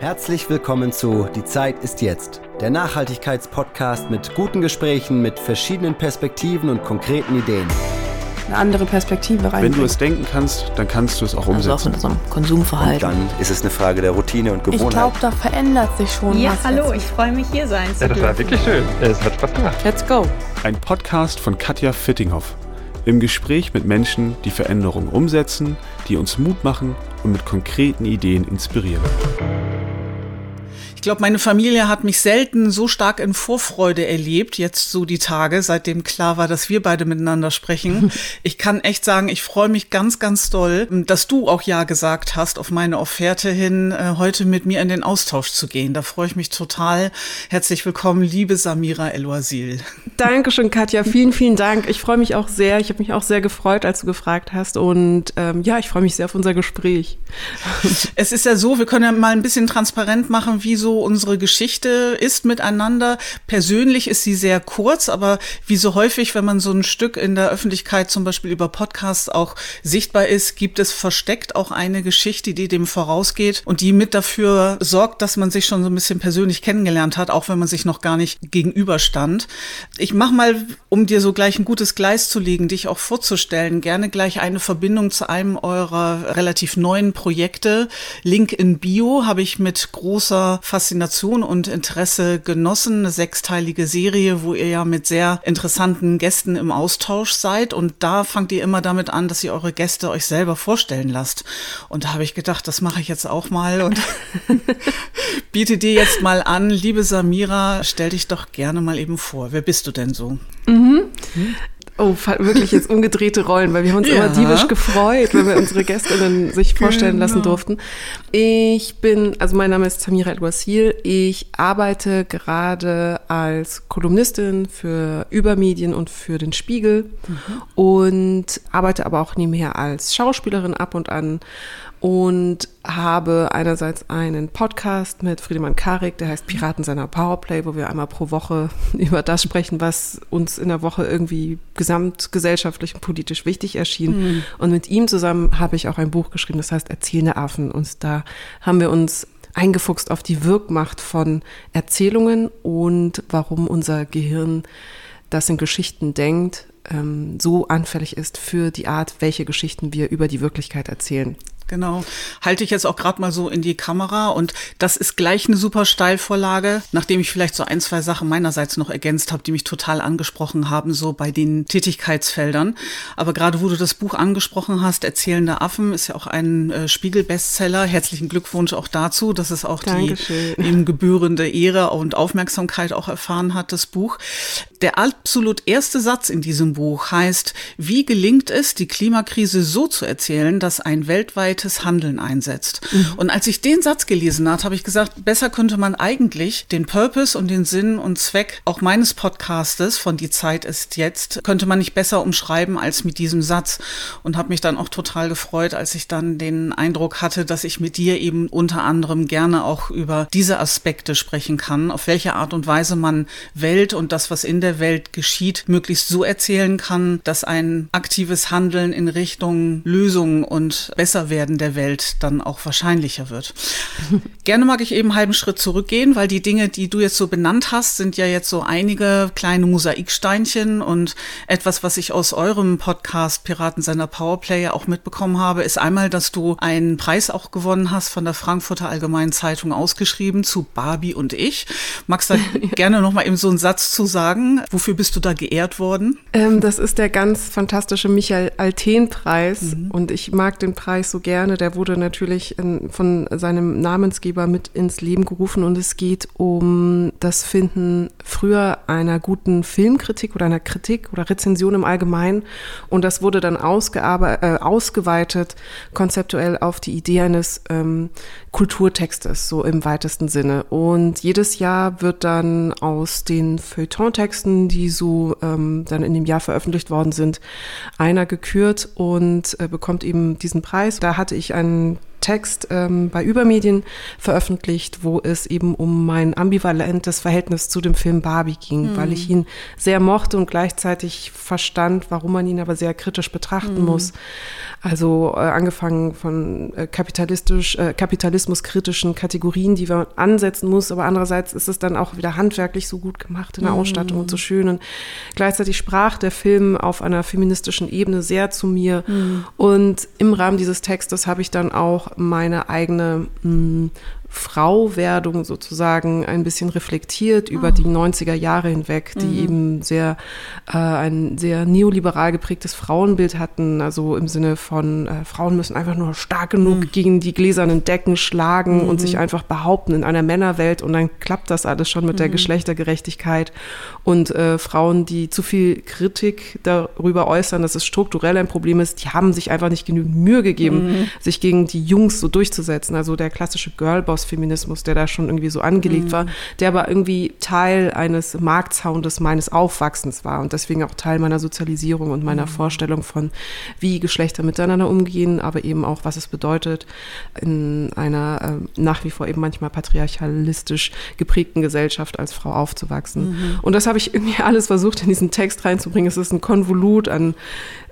Herzlich willkommen zu Die Zeit ist jetzt, der Nachhaltigkeitspodcast mit guten Gesprächen, mit verschiedenen Perspektiven und konkreten Ideen. Eine andere Perspektive rein. Wenn du es denken kannst, dann kannst du es auch umsetzen. Also auch in unserem Konsumverhalten. Und dann ist es eine Frage der Routine und Gewohnheit. Ich glaube, da verändert sich schon ja, was. hallo, jetzt. ich freue mich hier sein zu Ja, das war wirklich schön. Es hat Spaß gemacht. Let's go. Ein Podcast von Katja Fittinghoff. Im Gespräch mit Menschen, die Veränderungen umsetzen, die uns Mut machen und mit konkreten Ideen inspirieren. Ich glaube, meine Familie hat mich selten so stark in Vorfreude erlebt, jetzt so die Tage, seitdem klar war, dass wir beide miteinander sprechen. Ich kann echt sagen, ich freue mich ganz, ganz doll, dass du auch Ja gesagt hast auf meine Offerte hin, äh, heute mit mir in den Austausch zu gehen. Da freue ich mich total. Herzlich willkommen, liebe Samira El-Wazil. Dankeschön, Katja. Vielen, vielen Dank. Ich freue mich auch sehr. Ich habe mich auch sehr gefreut, als du gefragt hast. Und ähm, ja, ich freue mich sehr auf unser Gespräch. Es ist ja so, wir können ja mal ein bisschen transparent machen, wie so unsere Geschichte ist miteinander. Persönlich ist sie sehr kurz, aber wie so häufig, wenn man so ein Stück in der Öffentlichkeit zum Beispiel über Podcasts auch sichtbar ist, gibt es versteckt auch eine Geschichte, die dem vorausgeht und die mit dafür sorgt, dass man sich schon so ein bisschen persönlich kennengelernt hat, auch wenn man sich noch gar nicht gegenüberstand. Ich mache mal, um dir so gleich ein gutes Gleis zu legen, dich auch vorzustellen, gerne gleich eine Verbindung zu einem eurer relativ neuen Projekte. Link in Bio habe ich mit großer Faszination und Interesse genossen. Eine sechsteilige Serie, wo ihr ja mit sehr interessanten Gästen im Austausch seid. Und da fangt ihr immer damit an, dass ihr eure Gäste euch selber vorstellen lasst. Und da habe ich gedacht, das mache ich jetzt auch mal und biete dir jetzt mal an, liebe Samira, stell dich doch gerne mal eben vor. Wer bist du denn so? Oh, wirklich jetzt umgedrehte Rollen, weil wir haben uns Ja. immer diebisch gefreut, wenn wir unsere Gästinnen sich vorstellen lassen Genau. durften. Ich bin, also mein Name ist Samira El-Wasil. Ich arbeite gerade als Kolumnistin für Übermedien und für den Spiegel und arbeite aber auch nebenher als Schauspielerin ab und an und habe einerseits einen Podcast mit Friedemann Karik, der heißt Piraten seiner Powerplay, wo wir einmal pro Woche über das sprechen, was uns in der Woche irgendwie gesamtgesellschaftlich und politisch wichtig erschien. Und mit ihm zusammen habe ich auch ein Buch geschrieben, das heißt Erzählende Affen. Und da haben wir uns eingefuchst auf die Wirkmacht von Erzählungen und warum unser Gehirn, das in Geschichten denkt, ähm, so anfällig ist für die Art, welche Geschichten wir über die Wirklichkeit erzählen. Genau. Halte ich jetzt auch gerade mal so in die Kamera und das ist gleich eine super Steilvorlage, nachdem ich vielleicht so ein, zwei Sachen meinerseits noch ergänzt habe, die mich total angesprochen haben, so bei den Tätigkeitsfeldern. Aber gerade wo du das Buch angesprochen hast, Erzählende Affen, ist ja auch ein äh, Spiegel-Bestseller. Herzlichen Glückwunsch auch dazu, dass es auch Dankeschön. die ihm gebührende Ehre und Aufmerksamkeit auch erfahren hat, das Buch. Der absolut erste Satz in diesem Buch heißt, wie gelingt es, die Klimakrise so zu erzählen, dass ein weltweites Handeln einsetzt? Und als ich den Satz gelesen hat, habe ich gesagt, besser könnte man eigentlich den Purpose und den Sinn und Zweck auch meines Podcastes von Die Zeit ist jetzt, könnte man nicht besser umschreiben als mit diesem Satz. Und habe mich dann auch total gefreut, als ich dann den Eindruck hatte, dass ich mit dir eben unter anderem gerne auch über diese Aspekte sprechen kann, auf welche Art und Weise man Welt und das, was in der Welt geschieht, möglichst so erzählen kann, dass ein aktives Handeln in Richtung Lösungen und Besserwerden der Welt dann auch wahrscheinlicher wird. Gerne mag ich eben einen halben Schritt zurückgehen, weil die Dinge, die du jetzt so benannt hast, sind ja jetzt so einige kleine Mosaiksteinchen und etwas, was ich aus eurem Podcast Piraten seiner Powerplay auch mitbekommen habe, ist einmal, dass du einen Preis auch gewonnen hast von der Frankfurter Allgemeinen Zeitung ausgeschrieben zu Barbie und ich. Magst du da gerne noch mal eben so einen Satz zu sagen? Wofür bist du da geehrt worden? Ähm, das ist der ganz fantastische Michael Alten-Preis und ich mag den Preis so gerne. Der wurde natürlich in, von seinem Namensgeber mit ins Leben gerufen und es geht um das Finden früher einer guten Filmkritik oder einer Kritik oder Rezension im Allgemeinen und das wurde dann äh, ausgeweitet konzeptuell auf die Idee eines ähm, Kulturtextes, so im weitesten Sinne. Und jedes Jahr wird dann aus den Feuilleton-Texten, die so ähm, dann in dem Jahr veröffentlicht worden sind, einer gekürt und äh, bekommt eben diesen Preis. Da hatte ich einen Text ähm, bei Übermedien veröffentlicht, wo es eben um mein ambivalentes Verhältnis zu dem Film Barbie ging, mhm. weil ich ihn sehr mochte und gleichzeitig verstand, warum man ihn aber sehr kritisch betrachten mhm. muss. Also äh, angefangen von äh, kapitalistisch, äh, kapitalismuskritischen Kategorien, die man ansetzen muss, aber andererseits ist es dann auch wieder handwerklich so gut gemacht in der mhm. Ausstattung und so schön. Und gleichzeitig sprach der Film auf einer feministischen Ebene sehr zu mir. Mhm. Und im Rahmen dieses Textes habe ich dann auch meine eigene mh, mm, Frauwerdung sozusagen ein bisschen reflektiert über oh. die 90er Jahre hinweg, die mhm. eben sehr äh, ein sehr neoliberal geprägtes Frauenbild hatten, also im Sinne von äh, Frauen müssen einfach nur stark genug mhm. gegen die gläsernen Decken schlagen mhm. und sich einfach behaupten in einer Männerwelt und dann klappt das alles schon mit der mhm. Geschlechtergerechtigkeit und äh, Frauen, die zu viel Kritik darüber äußern, dass es strukturell ein Problem ist, die haben sich einfach nicht genügend Mühe gegeben, mhm. sich gegen die Jungs so durchzusetzen. Also der klassische Girlboss Feminismus, der da schon irgendwie so angelegt mhm. war, der aber irgendwie Teil eines Marktsoundes meines Aufwachsens war und deswegen auch Teil meiner Sozialisierung und meiner mhm. Vorstellung von, wie Geschlechter miteinander umgehen, aber eben auch, was es bedeutet, in einer äh, nach wie vor eben manchmal patriarchalistisch geprägten Gesellschaft als Frau aufzuwachsen. Mhm. Und das habe ich irgendwie alles versucht, in diesen Text reinzubringen. Es ist ein Konvolut an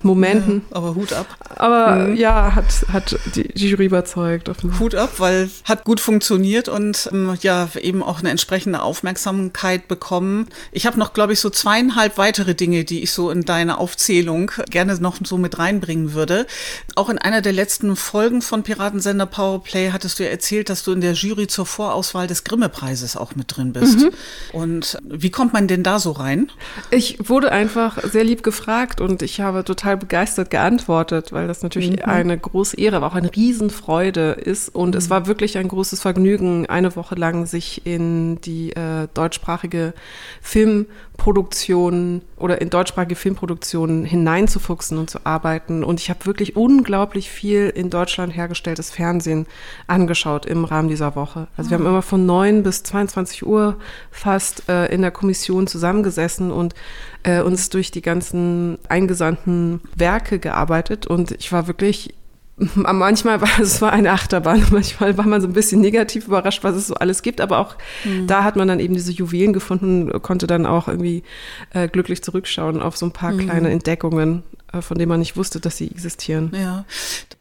Momenten. Ja, aber Hut ab. Aber mhm. ja, hat, hat die, die Jury überzeugt. Hut ab, weil hat gut funktioniert und ähm, ja, eben auch eine entsprechende Aufmerksamkeit bekommen. Ich habe noch, glaube ich, so zweieinhalb weitere Dinge, die ich so in deine Aufzählung gerne noch so mit reinbringen würde. Auch in einer der letzten Folgen von Piratensender Powerplay hattest du ja erzählt, dass du in der Jury zur Vorauswahl des Grimme-Preises auch mit drin bist. Mhm. Und wie kommt man denn da so rein? Ich wurde einfach sehr lieb gefragt und ich habe total total begeistert geantwortet, weil das natürlich mhm. eine große Ehre, aber auch eine Riesenfreude ist. Und mhm. es war wirklich ein großes Vergnügen, eine Woche lang sich in die äh, deutschsprachige Filmproduktion oder in deutschsprachige Filmproduktionen hineinzufuchsen und zu arbeiten. Und ich habe wirklich unglaublich viel in Deutschland hergestelltes Fernsehen angeschaut im Rahmen dieser Woche. Also wir haben ah. immer von 9 bis 22 Uhr fast äh, in der Kommission zusammengesessen und äh, uns durch die ganzen eingesandten Werke gearbeitet und ich war wirklich manchmal war es war eine Achterbahn, manchmal war man so ein bisschen negativ überrascht, was es so alles gibt, aber auch mhm. da hat man dann eben diese Juwelen gefunden, konnte dann auch irgendwie äh, glücklich zurückschauen auf so ein paar mhm. kleine Entdeckungen, äh, von denen man nicht wusste, dass sie existieren. Ja.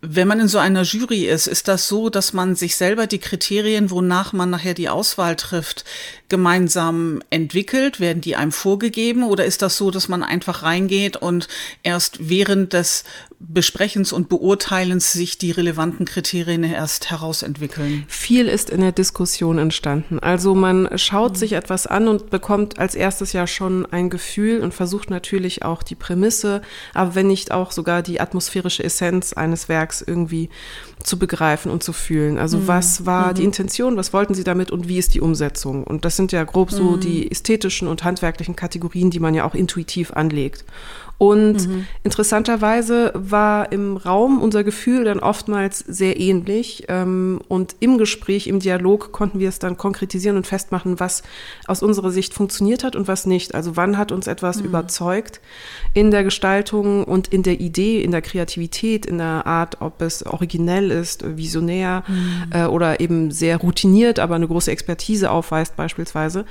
Wenn man in so einer Jury ist, ist das so, dass man sich selber die Kriterien, wonach man nachher die Auswahl trifft, gemeinsam entwickelt? Werden die einem vorgegeben oder ist das so, dass man einfach reingeht und erst während des Besprechens und Beurteilens sich die relevanten Kriterien erst herausentwickeln? Viel ist in der Diskussion entstanden. Also man schaut mhm. sich etwas an und bekommt als erstes ja schon ein Gefühl und versucht natürlich auch die Prämisse, aber wenn nicht auch sogar die atmosphärische Essenz eines Werks irgendwie zu begreifen und zu fühlen. Also mhm. was war mhm. die Intention, was wollten sie damit und wie ist die Umsetzung? Und das sind ja grob so mhm. die ästhetischen und handwerklichen Kategorien, die man ja auch intuitiv anlegt. Und mhm. interessanterweise war im Raum unser Gefühl dann oftmals sehr ähnlich. Ähm, und im Gespräch, im Dialog konnten wir es dann konkretisieren und festmachen, was aus unserer Sicht funktioniert hat und was nicht. Also wann hat uns etwas mhm. überzeugt in der Gestaltung und in der Idee, in der Kreativität, in der Art, ob es originell ist, visionär mhm. äh, oder eben sehr routiniert, aber eine große Expertise aufweist beispielsweise.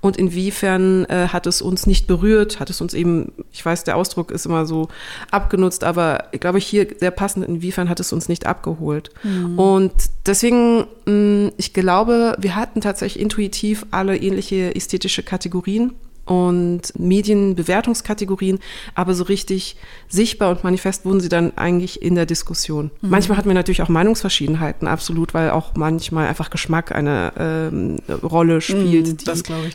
Und inwiefern äh, hat es uns nicht berührt, hat es uns eben, ich weiß, der Ausdruck Ausdruck ist immer so abgenutzt, aber ich glaube hier sehr passend, inwiefern hat es uns nicht abgeholt. Mhm. Und deswegen, mm, ich glaube, wir hatten tatsächlich intuitiv alle ähnliche ästhetische Kategorien und Medienbewertungskategorien, aber so richtig sichtbar und manifest wurden sie dann eigentlich in der Diskussion. Mhm. Manchmal hatten wir natürlich auch Meinungsverschiedenheiten, absolut, weil auch manchmal einfach Geschmack eine ähm, Rolle spielt, mhm, die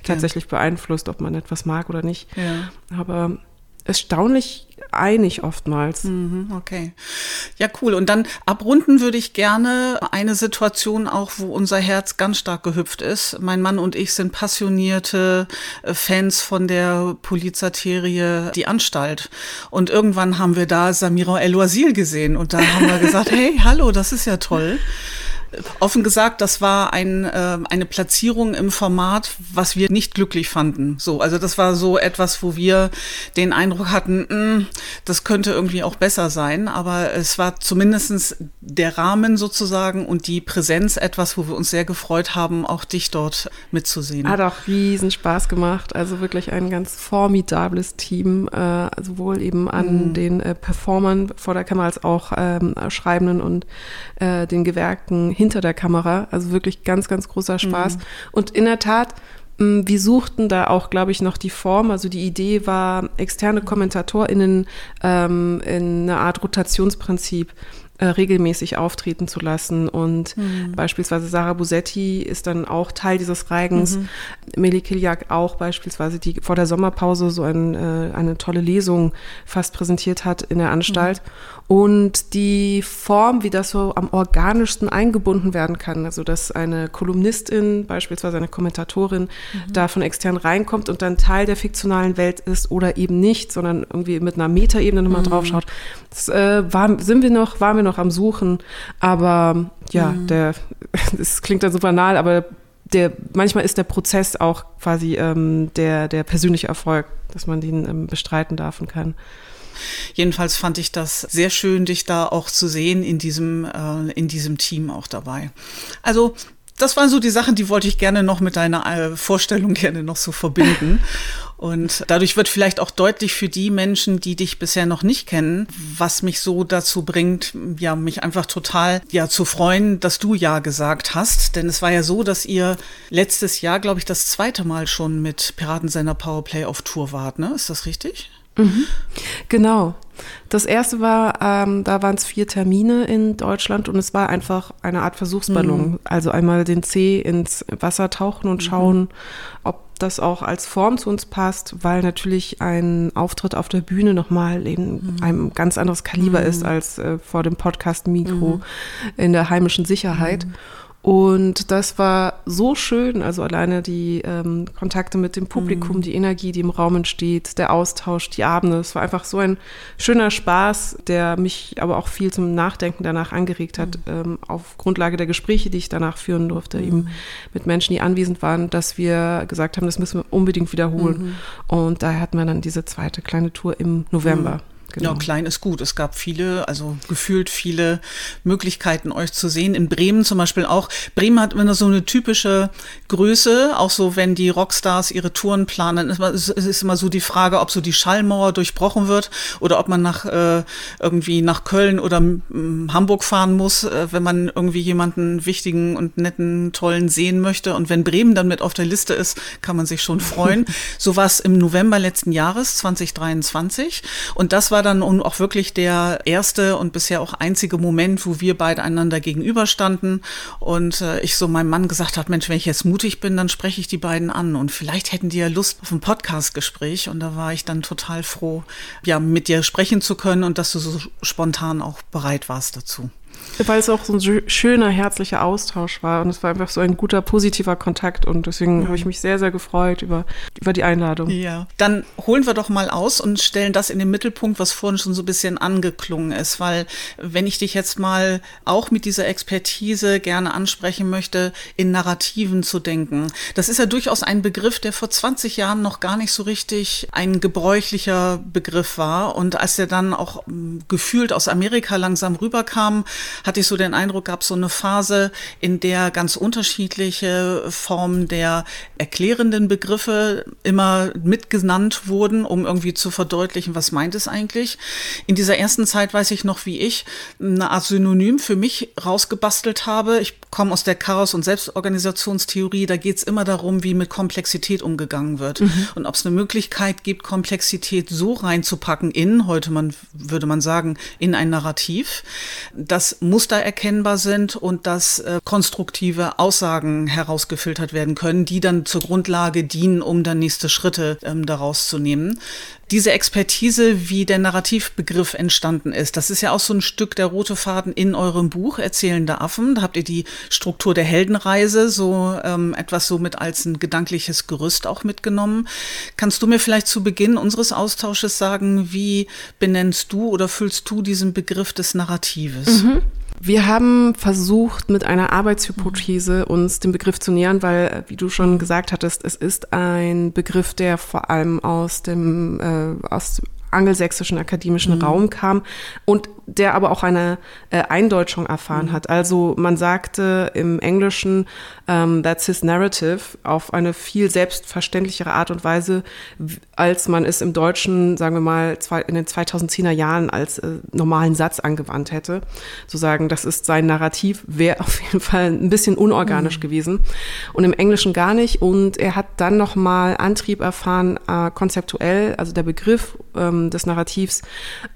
tatsächlich beeinflusst, ob man etwas mag oder nicht. Ja. Aber erstaunlich einig oftmals. Mhm, okay. Ja, cool. Und dann abrunden würde ich gerne eine Situation auch, wo unser Herz ganz stark gehüpft ist. Mein Mann und ich sind passionierte äh, Fans von der Polizatserie Die Anstalt. Und irgendwann haben wir da Samira El-Wazir gesehen und da haben wir gesagt, hey, hallo, das ist ja toll. Offen gesagt, das war ein, äh, eine Platzierung im Format, was wir nicht glücklich fanden. So, also das war so etwas, wo wir den Eindruck hatten, mh, hm, das könnte irgendwie auch besser sein. Aber es war zumindestens der Rahmen sozusagen und die Präsenz etwas, wo wir uns sehr gefreut haben, auch dich dort mitzusehen. Hat auch riesen Spaß gemacht. Also wirklich ein ganz formidables Team, äh, sowohl eben an mhm. den äh, Performern vor der Kamera als auch ähm, Schreibenden und äh, den Gewerken hinter der Kamera. Also wirklich ganz, ganz großer Spaß. Mhm. Und in der Tat, mm, wir suchten da auch, glaube ich, noch die Form. Also die Idee war, externe KommentatorInnen ähm, in eine Art Rotationsprinzip äh, regelmäßig auftreten zu lassen. Und mhm. beispielsweise Sarah Busetti ist dann auch Teil dieses Reigens. Mhm. Meli Kiliak auch beispielsweise, die vor der Sommerpause so ein, äh, eine tolle Lesung fast präsentiert hat in der Anstalt. Mhm. Und die Form, wie das so am organischsten eingebunden werden kann, also dass eine Kolumnistin, beispielsweise eine Kommentatorin, mhm. da von extern reinkommt und dann Teil der fiktionalen Welt ist oder eben nicht, sondern irgendwie mit einer Metaebene nochmal mhm. draufschaut. Das äh, war, sind wir noch, waren wir noch am Suchen, aber ja, mhm. der, es klingt dann so banal, aber der, manchmal ist der Prozess auch quasi ähm, der, der persönliche Erfolg, dass man den ähm, bestreiten darf und kann. Jedenfalls fand ich das sehr schön, dich da auch zu sehen in diesem, äh, in diesem Team auch dabei. Also das waren so die Sachen, die wollte ich gerne noch mit deiner äh, Vorstellung gerne noch so verbinden. Und dadurch wird vielleicht auch deutlich für die Menschen, die dich bisher noch nicht kennen, was mich so dazu bringt, ja, mich einfach total, ja, zu freuen, dass du Ja gesagt hast. Denn es war ja so, dass ihr letztes Jahr, glaube ich, das zweite Mal schon mit Piratensender Powerplay auf Tour wart, ne? Ist das richtig? Mhm. Genau. Das erste war, ähm, da waren es vier Termine in Deutschland und es war einfach eine Art Versuchsballon. Mhm. Also einmal den C ins Wasser tauchen und mhm. schauen, ob das auch als Form zu uns passt, weil natürlich ein Auftritt auf der Bühne nochmal eben mhm. ein ganz anderes Kaliber ist mhm. als äh, vor dem Podcast-Mikro mhm. in der heimischen Sicherheit. Mhm. Und das war so schön, also alleine die ähm, Kontakte mit dem Publikum, mhm. die Energie, die im Raum entsteht, der Austausch, die Abende. Es war einfach so ein schöner Spaß, der mich aber auch viel zum Nachdenken danach angeregt hat, mhm. ähm, auf Grundlage der Gespräche, die ich danach führen durfte, mhm. eben mit Menschen, die anwesend waren, dass wir gesagt haben, das müssen wir unbedingt wiederholen. Mhm. Und daher hatten wir dann diese zweite kleine Tour im November. Genau. Ja, klein ist gut. Es gab viele, also gefühlt viele Möglichkeiten, euch zu sehen. In Bremen zum Beispiel auch. Bremen hat immer so eine typische Größe, auch so, wenn die Rockstars ihre Touren planen. Es ist immer so die Frage, ob so die Schallmauer durchbrochen wird oder ob man nach äh, irgendwie nach Köln oder m, Hamburg fahren muss, äh, wenn man irgendwie jemanden wichtigen und netten, tollen sehen möchte. Und wenn Bremen dann mit auf der Liste ist, kann man sich schon freuen. so war es im November letzten Jahres, 2023. Und das war dann auch wirklich der erste und bisher auch einzige Moment, wo wir beide einander gegenüberstanden und äh, ich so meinem Mann gesagt habe, Mensch, wenn ich jetzt mutig bin, dann spreche ich die beiden an und vielleicht hätten die ja Lust auf ein Podcast-Gespräch und da war ich dann total froh, ja, mit dir sprechen zu können und dass du so spontan auch bereit warst dazu. Weil es auch so ein schöner, herzlicher Austausch war und es war einfach so ein guter, positiver Kontakt und deswegen mhm. habe ich mich sehr, sehr gefreut über, über die Einladung. Ja, dann holen wir doch mal aus und stellen das in den Mittelpunkt, was vorhin schon so ein bisschen angeklungen ist, weil wenn ich dich jetzt mal auch mit dieser Expertise gerne ansprechen möchte, in Narrativen zu denken, das ist ja durchaus ein Begriff, der vor 20 Jahren noch gar nicht so richtig ein gebräuchlicher Begriff war und als er dann auch hm, gefühlt aus Amerika langsam rüberkam, hatte ich so den Eindruck, gab es so eine Phase, in der ganz unterschiedliche Formen der erklärenden Begriffe immer mitgenannt wurden, um irgendwie zu verdeutlichen, was meint es eigentlich. In dieser ersten Zeit weiß ich noch, wie ich eine Art Synonym für mich rausgebastelt habe. Ich komme aus der Chaos- und Selbstorganisationstheorie. Da geht es immer darum, wie mit Komplexität umgegangen wird mhm. und ob es eine Möglichkeit gibt, Komplexität so reinzupacken in, heute man, würde man sagen, in ein Narrativ, dass Muster erkennbar sind und dass äh, konstruktive Aussagen herausgefiltert werden können, die dann zur Grundlage dienen, um dann nächste Schritte ähm, daraus zu nehmen diese Expertise, wie der Narrativbegriff entstanden ist, das ist ja auch so ein Stück der rote Faden in eurem Buch Erzählende Affen. Da habt ihr die Struktur der Heldenreise so ähm, etwas so als ein gedankliches Gerüst auch mitgenommen. Kannst du mir vielleicht zu Beginn unseres Austausches sagen, wie benennst du oder füllst du diesen Begriff des Narratives? Mhm. Wir haben versucht, mit einer Arbeitshypothese uns dem Begriff zu nähern, weil, wie du schon gesagt hattest, es ist ein Begriff, der vor allem aus dem, äh, aus angelsächsischen akademischen mhm. Raum kam und der aber auch eine äh, Eindeutschung erfahren mhm. hat. Also man sagte im Englischen, um, ähm, that's his narrative, auf eine viel selbstverständlichere Art und Weise, als man es im Deutschen, sagen wir mal, zwei, in den 2010er Jahren als äh, normalen Satz angewandt hätte. Zu sagen, das ist sein Narrativ, wäre auf jeden Fall ein bisschen unorganisch mhm. gewesen. Und im Englischen gar nicht. Und er hat dann nochmal Antrieb erfahren, äh, konzeptuell, also der Begriff ähm, des Narrativs,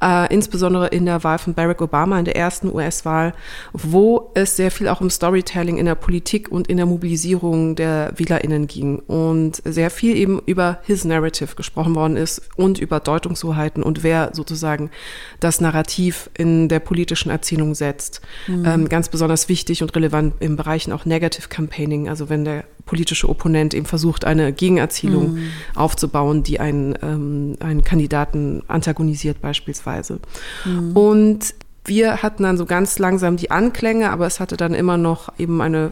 äh, insbesondere in der Wahl von Barack Obama in der ersten US-Wahl, wo es sehr viel auch um Storytelling in der Politik und in der Mobilisierung der WählerInnen ging und sehr viel eben über his narrative gesprochen worden ist und über Deutungshoheiten und wer sozusagen das Narrativ in der politischen Erzählung setzt. Mhm. Ähm, ganz besonders wichtig und relevant im Bereichen auch Negative Campaigning, also wenn der politische Opponent eben versucht, eine Gegenerzählung mhm. aufzubauen, die einen, ähm, einen Kandidaten antagonisiert beispielsweise. Mhm. Und wir hatten dann so ganz langsam die Anklänge, aber es hatte dann immer noch eben eine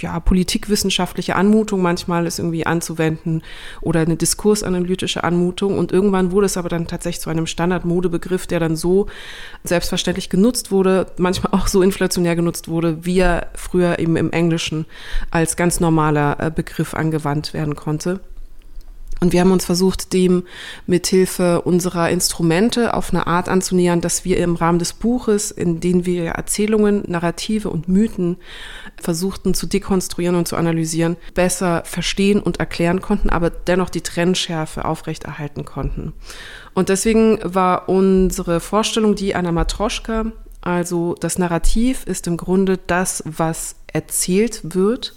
ja, politikwissenschaftliche Anmutung, manchmal ist irgendwie anzuwenden oder eine diskursanalytische Anmutung. Und irgendwann wurde es aber dann tatsächlich zu einem Standardmodebegriff, der dann so selbstverständlich genutzt wurde, manchmal auch so inflationär genutzt wurde, wie er früher eben im Englischen als ganz normaler äh, Begriff angewandt werden konnte. Und wir haben uns versucht, dem mithilfe unserer Instrumente auf eine Art anzunähern, dass wir im Rahmen des Buches, in dem wir Erzählungen, Narrative und Mythen versuchten zu dekonstruieren und zu analysieren, besser verstehen und erklären konnten, aber dennoch die Trennschärfe aufrechterhalten konnten. Und deswegen war unsere Vorstellung die einer Matroschka, also das Narrativ ist im Grunde das, was erzählt wird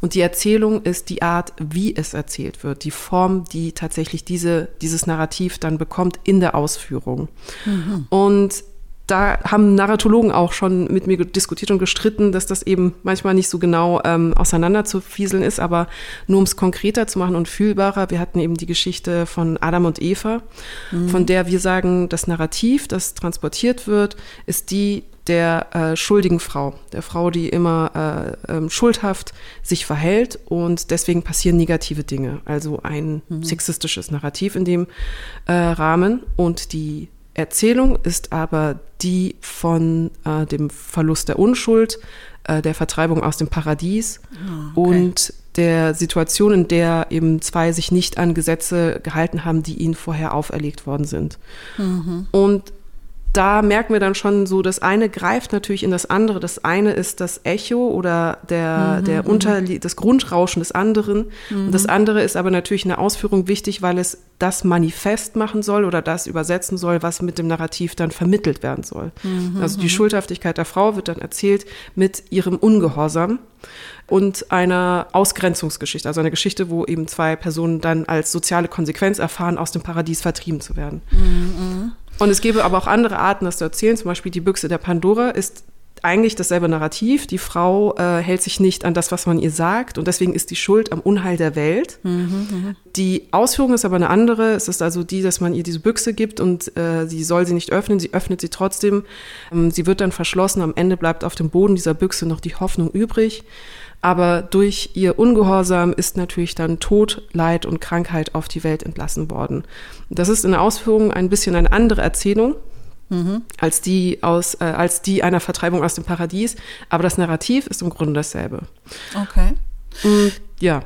und die Erzählung ist die Art, wie es erzählt wird, die Form, die tatsächlich diese, dieses Narrativ dann bekommt in der Ausführung. Mhm. Und da haben Narratologen auch schon mit mir diskutiert und gestritten, dass das eben manchmal nicht so genau ähm, auseinander zu fieseln ist, aber nur um es konkreter zu machen und fühlbarer. Wir hatten eben die Geschichte von Adam und Eva, mhm. von der wir sagen, das Narrativ, das transportiert wird, ist die der äh, schuldigen Frau, der Frau, die immer äh, ähm, schuldhaft sich verhält und deswegen passieren negative Dinge. Also ein mhm. sexistisches Narrativ in dem äh, Rahmen und die Erzählung ist aber die von äh, dem Verlust der Unschuld, äh, der Vertreibung aus dem Paradies ah, okay. und der Situation, in der eben zwei sich nicht an Gesetze gehalten haben, die ihnen vorher auferlegt worden sind. Mhm. Und da merken wir dann schon so, das eine greift natürlich in das andere. Das eine ist das Echo oder der, mhm, der mhm. Unter, das Grundrauschen des anderen. Mhm. Und das andere ist aber natürlich eine Ausführung wichtig, weil es das Manifest machen soll oder das übersetzen soll, was mit dem Narrativ dann vermittelt werden soll. Mhm, also die mhm. Schuldhaftigkeit der Frau wird dann erzählt mit ihrem Ungehorsam und einer Ausgrenzungsgeschichte, also eine Geschichte, wo eben zwei Personen dann als soziale Konsequenz erfahren, aus dem Paradies vertrieben zu werden. Mhm, und es gäbe aber auch andere Arten, das zu erzählen. Zum Beispiel die Büchse der Pandora ist eigentlich dasselbe Narrativ. Die Frau äh, hält sich nicht an das, was man ihr sagt und deswegen ist die Schuld am Unheil der Welt. Mhm, mh. Die Ausführung ist aber eine andere. Es ist also die, dass man ihr diese Büchse gibt und äh, sie soll sie nicht öffnen. Sie öffnet sie trotzdem. Ähm, sie wird dann verschlossen. Am Ende bleibt auf dem Boden dieser Büchse noch die Hoffnung übrig. Aber durch ihr Ungehorsam ist natürlich dann Tod, Leid und Krankheit auf die Welt entlassen worden. Das ist in der Ausführung ein bisschen eine andere Erzählung. Mhm. als die aus äh, als die einer Vertreibung aus dem Paradies, aber das Narrativ ist im Grunde dasselbe. Okay. Und, ja.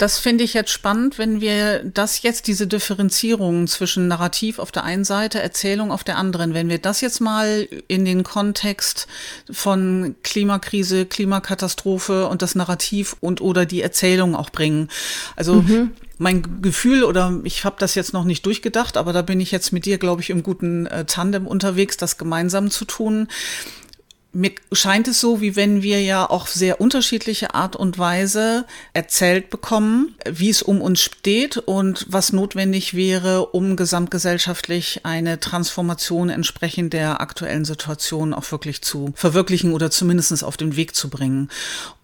Das finde ich jetzt spannend, wenn wir das jetzt, diese Differenzierung zwischen Narrativ auf der einen Seite, Erzählung auf der anderen, wenn wir das jetzt mal in den Kontext von Klimakrise, Klimakatastrophe und das Narrativ und oder die Erzählung auch bringen. Also mhm mein Gefühl oder ich habe das jetzt noch nicht durchgedacht, aber da bin ich jetzt mit dir, glaube ich, im guten äh, Tandem unterwegs, das gemeinsam zu tun mir scheint es so, wie wenn wir ja auch sehr unterschiedliche Art und Weise erzählt bekommen, wie es um uns steht und was notwendig wäre, um gesamtgesellschaftlich eine Transformation entsprechend der aktuellen Situation auch wirklich zu verwirklichen oder zumindest auf den Weg zu bringen.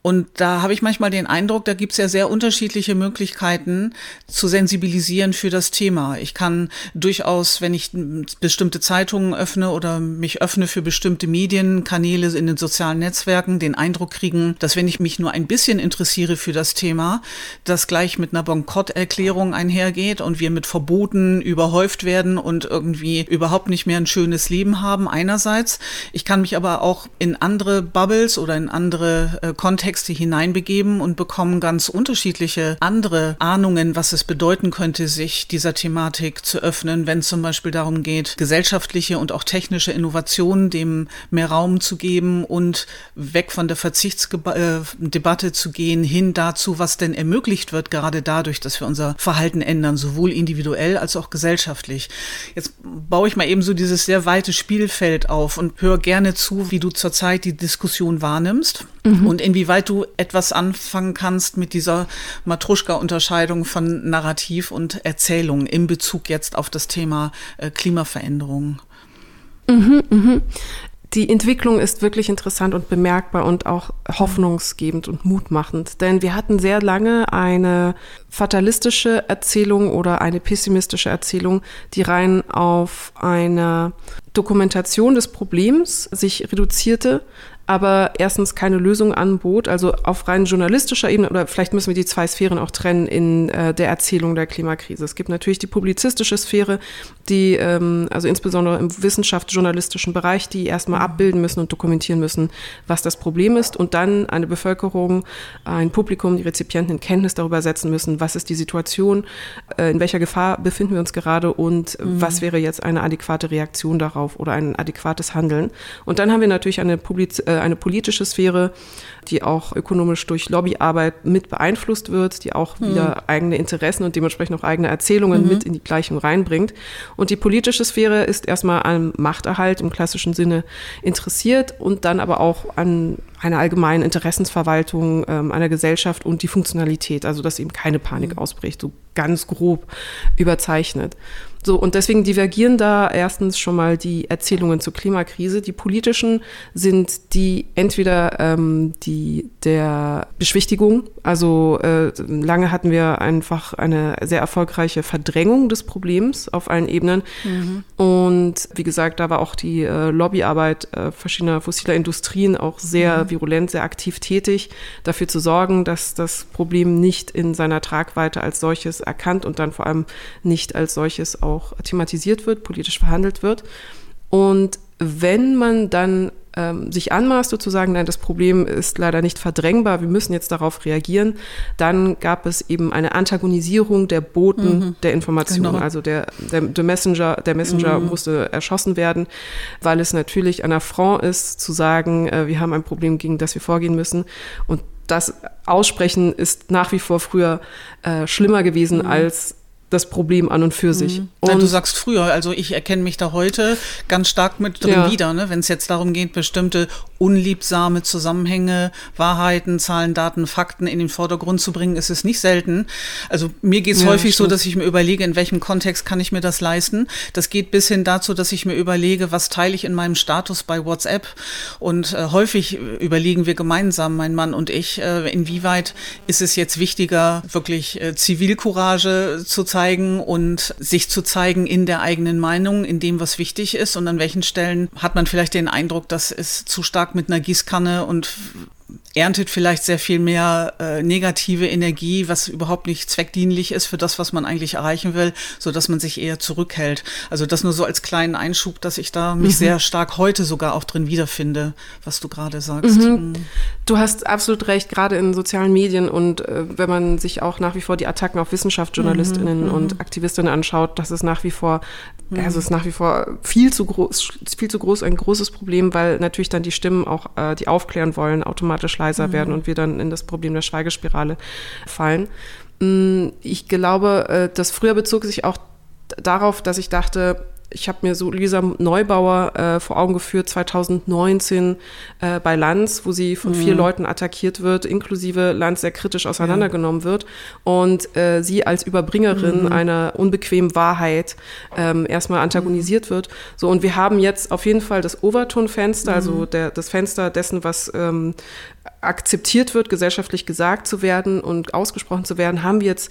Und da habe ich manchmal den Eindruck, da gibt es ja sehr unterschiedliche Möglichkeiten zu sensibilisieren für das Thema. Ich kann durchaus, wenn ich bestimmte Zeitungen öffne oder mich öffne für bestimmte Medienkanäle in den sozialen Netzwerken, den Eindruck kriegen, dass wenn ich mich nur ein bisschen interessiere für das Thema, das gleich mit einer Bonkott-Erklärung einhergeht und wir mit Verboten überhäuft werden und irgendwie überhaupt nicht mehr ein schönes Leben haben einerseits. Ich kann mich aber auch in andere Bubbles oder in andere äh, Kontexte hineinbegeben und bekomme ganz unterschiedliche andere Ahnungen, was es bedeuten könnte, sich dieser Thematik zu öffnen, wenn es zum Beispiel darum geht, gesellschaftliche und auch technische Innovationen dem mehr Raum zu geben und weg von der Verzichtsdebatte äh, zu gehen, hin dazu, was denn ermöglicht wird, gerade dadurch, dass wir unser Verhalten ändern, sowohl individuell als auch gesellschaftlich. Jetzt baue ich mal eben so dieses sehr weite Spielfeld auf und höre gerne zu, wie du zurzeit die Diskussion wahrnimmst mhm. und inwieweit du etwas anfangen kannst mit dieser Matruschka-Unterscheidung von Narrativ und Erzählung in Bezug jetzt auf das Thema äh, Klimaveränderung. Mhm, mhm. Die Entwicklung ist wirklich interessant und bemerkbar und auch hoffnungsgebend und mutmachend. Denn wir hatten sehr lange eine fatalistische Erzählung oder eine pessimistische Erzählung, die rein auf eine Dokumentation des Problems sich reduzierte, aber erstens keine Lösung anbot, also auf rein journalistischer Ebene, oder vielleicht müssen wir die zwei Sphären auch trennen in äh, der Erzählung der Klimakrise. Es gibt natürlich die publizistische Sphäre, die, ähm, also insbesondere im wissenschaftsjournalistischen Bereich, die erstmal abbilden müssen und dokumentieren müssen, was das Problem ist und dann eine Bevölkerung, ein Publikum, die Rezipienten in Kenntnis darüber setzen müssen, was ist die Situation, äh, in welcher Gefahr befinden wir uns gerade und mhm. was wäre jetzt eine adäquate Reaktion darauf oder ein adäquates Handeln. Und dann haben wir natürlich eine Publiz äh, eine politische Sphäre, die auch ökonomisch durch Lobbyarbeit mit beeinflusst wird, die auch mhm. wieder eigene Interessen und dementsprechend auch eigene Erzählungen mhm. mit in die Gleichung reinbringt. Und die politische Sphäre ist erstmal an Machterhalt im klassischen Sinne interessiert und dann aber auch an einer allgemeinen Interessensverwaltung ähm, einer Gesellschaft und die Funktionalität, also dass eben keine Panik mhm. ausbricht, so ganz grob überzeichnet. So, und deswegen divergieren da erstens schon mal die Erzählungen zur Klimakrise. Die politischen sind die entweder ähm, die der Beschwichtigung, also äh, lange hatten wir einfach eine sehr erfolgreiche Verdrängung des Problems auf allen Ebenen. Mhm. Und wie gesagt, da war auch die äh, Lobbyarbeit äh, verschiedener fossiler Industrien auch sehr virulent, sehr aktiv tätig, dafür zu sorgen, dass das Problem nicht in seiner Tragweite als solches erkannt und dann vor allem nicht als solches auch thematisiert wird, politisch verhandelt wird. Und wenn man dann ähm, sich anmaßt, sozusagen, nein, das Problem ist leider nicht verdrängbar, wir müssen jetzt darauf reagieren, dann gab es eben eine Antagonisierung der Boten mhm. der Information. Genau. Also der, der, der, Messenger, der Messenger mhm. musste erschossen werden, weil es natürlich ein Affront ist, zu sagen, äh, wir haben ein Problem, gegen das wir vorgehen müssen. Und das Aussprechen ist nach wie vor früher äh, schlimmer gewesen mhm. als das Problem an und für sich. Mhm. Und du sagst früher, also ich erkenne mich da heute ganz stark mit drin ja. wieder, ne? wenn es jetzt darum geht, bestimmte unliebsame Zusammenhänge, Wahrheiten, Zahlen, Daten, Fakten in den Vordergrund zu bringen, ist es nicht selten. Also mir geht es ja, häufig stimmt. so, dass ich mir überlege, in welchem Kontext kann ich mir das leisten. Das geht bis hin dazu, dass ich mir überlege, was teile ich in meinem Status bei WhatsApp. Und äh, häufig überlegen wir gemeinsam, mein Mann und ich, äh, inwieweit ist es jetzt wichtiger, wirklich äh, Zivilcourage zu zeigen und sich zu zeigen in der eigenen Meinung, in dem, was wichtig ist. Und an welchen Stellen hat man vielleicht den Eindruck, dass es zu stark stark mit einer Gießkanne und erntet vielleicht sehr viel mehr äh, negative Energie, was überhaupt nicht zweckdienlich ist für das, was man eigentlich erreichen will, so dass man sich eher zurückhält. Also das nur so als kleinen Einschub, dass ich da mich mhm. sehr stark heute sogar auch drin wiederfinde, was du gerade sagst. Mhm. Mhm. Du hast absolut recht, gerade in sozialen Medien und äh, wenn man sich auch nach wie vor die Attacken auf Wissenschaftsjournalistinnen mhm. und Aktivistinnen anschaut, das ist nach wie vor Mhm. Also es ist nach wie vor viel zu groß, viel zu groß, ein großes Problem, weil natürlich dann die Stimmen auch, äh, die aufklären wollen, automatisch leiser mhm. werden und wir dann in das Problem der Schweigespirale fallen. Mm, ich glaube, äh, das früher bezog sich auch darauf, dass ich dachte, ich habe mir so Lisa Neubauer äh, vor Augen geführt, 2019 äh, bei Lanz, wo sie von mhm. vier Leuten attackiert wird, inklusive Lanz sehr kritisch auseinandergenommen ja. wird und äh, sie als Überbringerin mhm. einer unbequemen Wahrheit ähm, erstmal antagonisiert mhm. wird. So, und wir haben jetzt auf jeden Fall das Overton-Fenster, also mhm. der, das Fenster dessen, was ähm, akzeptiert wird, gesellschaftlich gesagt zu werden und ausgesprochen zu werden, haben wir jetzt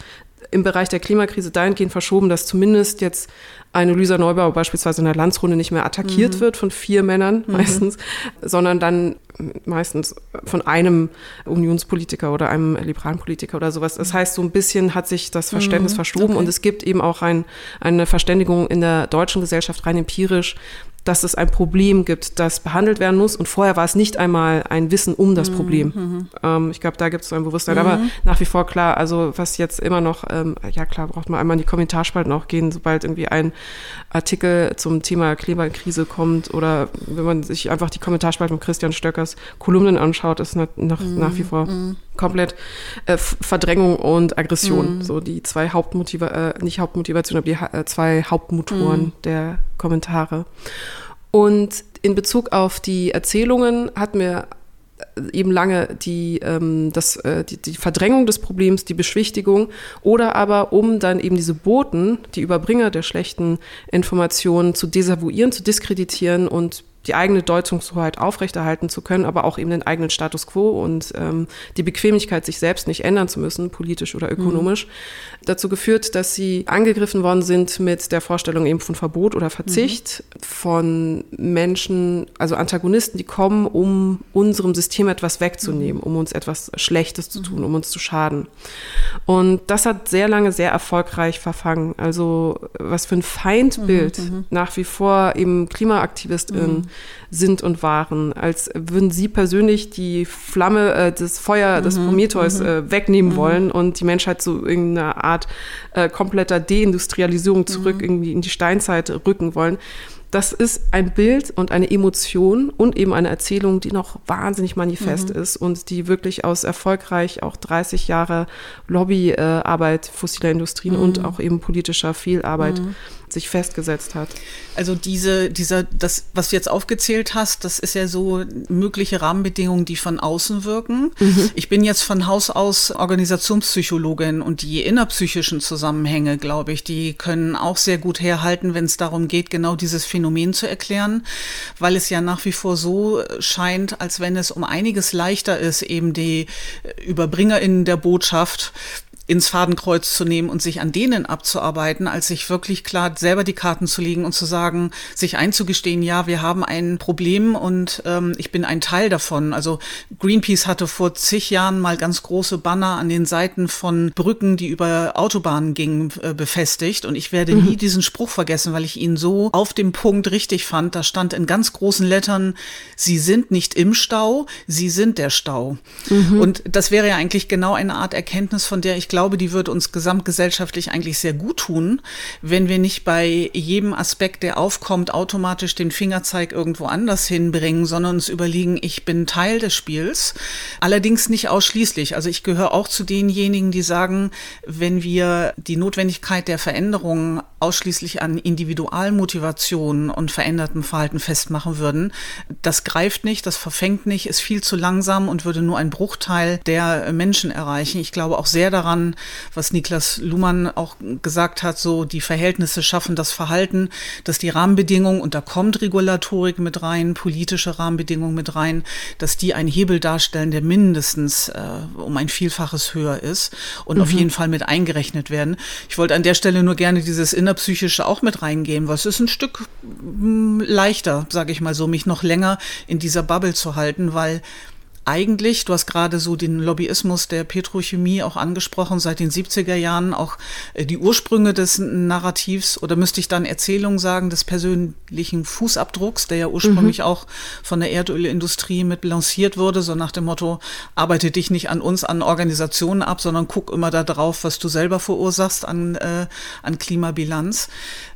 im Bereich der Klimakrise dahingehend verschoben, dass zumindest jetzt eine Lisa Neubauer beispielsweise in der Landsrunde nicht mehr attackiert mhm. wird von vier Männern mhm. meistens, sondern dann meistens von einem Unionspolitiker oder einem liberalen Politiker oder sowas. Das heißt, so ein bisschen hat sich das Verständnis mhm. verschoben okay. und es gibt eben auch ein, eine Verständigung in der deutschen Gesellschaft rein empirisch, dass es ein Problem gibt, das behandelt werden muss. Und vorher war es nicht einmal ein Wissen um das mhm, Problem. Mhm. Ähm, ich glaube, da gibt es so ein Bewusstsein. Mhm. Aber nach wie vor klar, also was jetzt immer noch, ähm, ja klar, braucht man einmal in die Kommentarspalten auch gehen, sobald irgendwie ein Artikel zum Thema Klimakrise kommt oder wenn man sich einfach die Kommentarspalten von Christian Stöckers Kolumnen anschaut, ist nach, nach, mhm. nach wie vor mhm. komplett äh, Verdrängung und Aggression. Mhm. So die zwei Hauptmotiva äh, nicht Hauptmotivation, aber die äh, zwei Hauptmotoren der Kommentare. Und in Bezug auf die Erzählungen hatten wir eben lange die, ähm, das, äh, die, die Verdrängung des Problems, die Beschwichtigung oder aber um dann eben diese Boten, die Überbringer der schlechten Informationen zu desavouieren, zu diskreditieren und die eigene Deutungshoheit aufrechterhalten zu können, aber auch eben den eigenen Status quo und ähm, die Bequemlichkeit, sich selbst nicht ändern zu müssen, politisch oder ökonomisch, mhm. dazu geführt, dass sie angegriffen worden sind mit der Vorstellung eben von Verbot oder Verzicht mhm. von Menschen, also Antagonisten, die kommen, um unserem System etwas wegzunehmen, mhm. um uns etwas Schlechtes zu tun, mhm. um uns zu schaden. Und das hat sehr lange sehr erfolgreich verfangen. Also was für ein Feindbild mhm, mhm. nach wie vor eben KlimaaktivistInnen sind und waren, als würden sie persönlich die Flamme, äh, das Feuer des mhm, Prometheus mhm. äh, wegnehmen mhm. wollen und die Menschheit zu irgendeiner Art äh, kompletter Deindustrialisierung zurück mhm. irgendwie in die Steinzeit rücken wollen. Das ist ein Bild und eine Emotion und eben eine Erzählung, die noch wahnsinnig manifest mhm. ist und die wirklich aus erfolgreich auch 30 Jahre Lobbyarbeit fossiler Industrien mhm. und auch eben politischer Fehlarbeit mhm sich festgesetzt hat. Also diese, dieser, das, was du jetzt aufgezählt hast, das ist ja so mögliche Rahmenbedingungen, die von außen wirken. Mhm. Ich bin jetzt von Haus aus Organisationspsychologin und die innerpsychischen Zusammenhänge, glaube ich, die können auch sehr gut herhalten, wenn es darum geht, genau dieses Phänomen zu erklären, weil es ja nach wie vor so scheint, als wenn es um einiges leichter ist, eben die UerbringerInnen der Botschaft ins Fadenkreuz zu nehmen und sich an denen abzuarbeiten, als sich wirklich klar selber die Karten zu legen und zu sagen, sich einzugestehen, ja, wir haben ein Problem und ähm, ich bin ein Teil davon. Also Greenpeace hatte vor zig Jahren mal ganz große Banner an den Seiten von Brücken, die über Autobahnen gingen, äh, befestigt. Und ich werde mhm. nie diesen Spruch vergessen, weil ich ihn so auf dem Punkt richtig fand. Da stand in ganz großen Lettern, Sie sind nicht im Stau, Sie sind der Stau. Mhm. Und das wäre ja eigentlich genau eine Art Erkenntnis, von der ich glaube, die wird uns gesamtgesellschaftlich eigentlich sehr gut tun, wenn wir nicht bei jedem Aspekt, der aufkommt, automatisch den Fingerzeig irgendwo anders hinbringen, sondern uns überlegen, ich bin Teil des Spiels. Allerdings nicht ausschließlich. Also ich gehöre auch zu denjenigen, die sagen, wenn wir die Notwendigkeit der Veränderung ausschließlich an Individualmotivation und verändertem Verhalten festmachen würden, das greift nicht, das verfängt nicht, ist viel zu langsam und würde nur einen Bruchteil der Menschen erreichen. Ich glaube auch sehr daran, was Niklas Luhmann auch gesagt hat, so die Verhältnisse schaffen das Verhalten, dass die Rahmenbedingungen, und da kommt Regulatorik mit rein, politische Rahmenbedingungen mit rein, dass die einen Hebel darstellen, der mindestens äh, um ein Vielfaches höher ist und mhm. auf jeden Fall mit eingerechnet werden. Ich wollte an der Stelle nur gerne dieses innerpsychische auch mit reingehen, was ist ein Stück mh, leichter, sage ich mal so, mich noch länger in dieser Bubble zu halten, weil eigentlich, du hast gerade so den Lobbyismus der Petrochemie auch angesprochen, seit den 70er Jahren auch äh, die Ursprünge des Narrativs oder müsste ich dann Erzählung sagen, des persönlichen Fußabdrucks, der ja ursprünglich mhm. auch von der Erdölindustrie mit lanciert wurde, so nach dem Motto, arbeite dich nicht an uns, an Organisationen ab, sondern guck immer da drauf, was du selber verursachst an, äh, an Klimabilanz.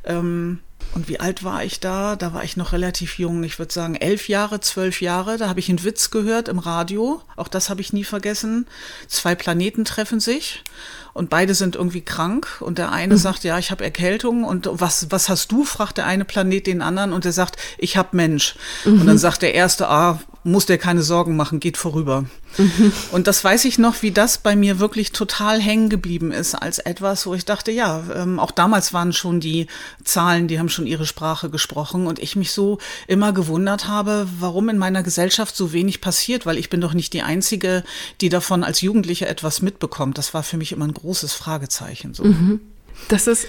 Ähm, Und wie alt war ich da? Da war ich noch relativ jung. Ich würde sagen elf Jahre, zwölf Jahre. Da habe ich einen Witz gehört im Radio. Auch das habe ich nie vergessen. Zwei Planeten treffen sich und beide sind irgendwie krank. Und der eine mhm. sagt, ja, ich habe Erkältung. Und was, was hast du? fragt der eine Planet den anderen. Und der sagt, ich habe Mensch. Mhm. Und dann sagt der erste, ah, muss der keine Sorgen machen, geht vorüber. Mhm. Und das weiß ich noch, wie das bei mir wirklich total hängen geblieben ist als etwas, wo ich dachte, ja, ähm, auch damals waren schon die Zahlen, die haben schon ihre Sprache gesprochen und ich mich so immer gewundert habe, warum in meiner Gesellschaft so wenig passiert, weil ich bin doch nicht die Einzige, die davon als Jugendliche etwas mitbekommt. Das war für mich immer ein großes Fragezeichen. So. Mhm. Das ist,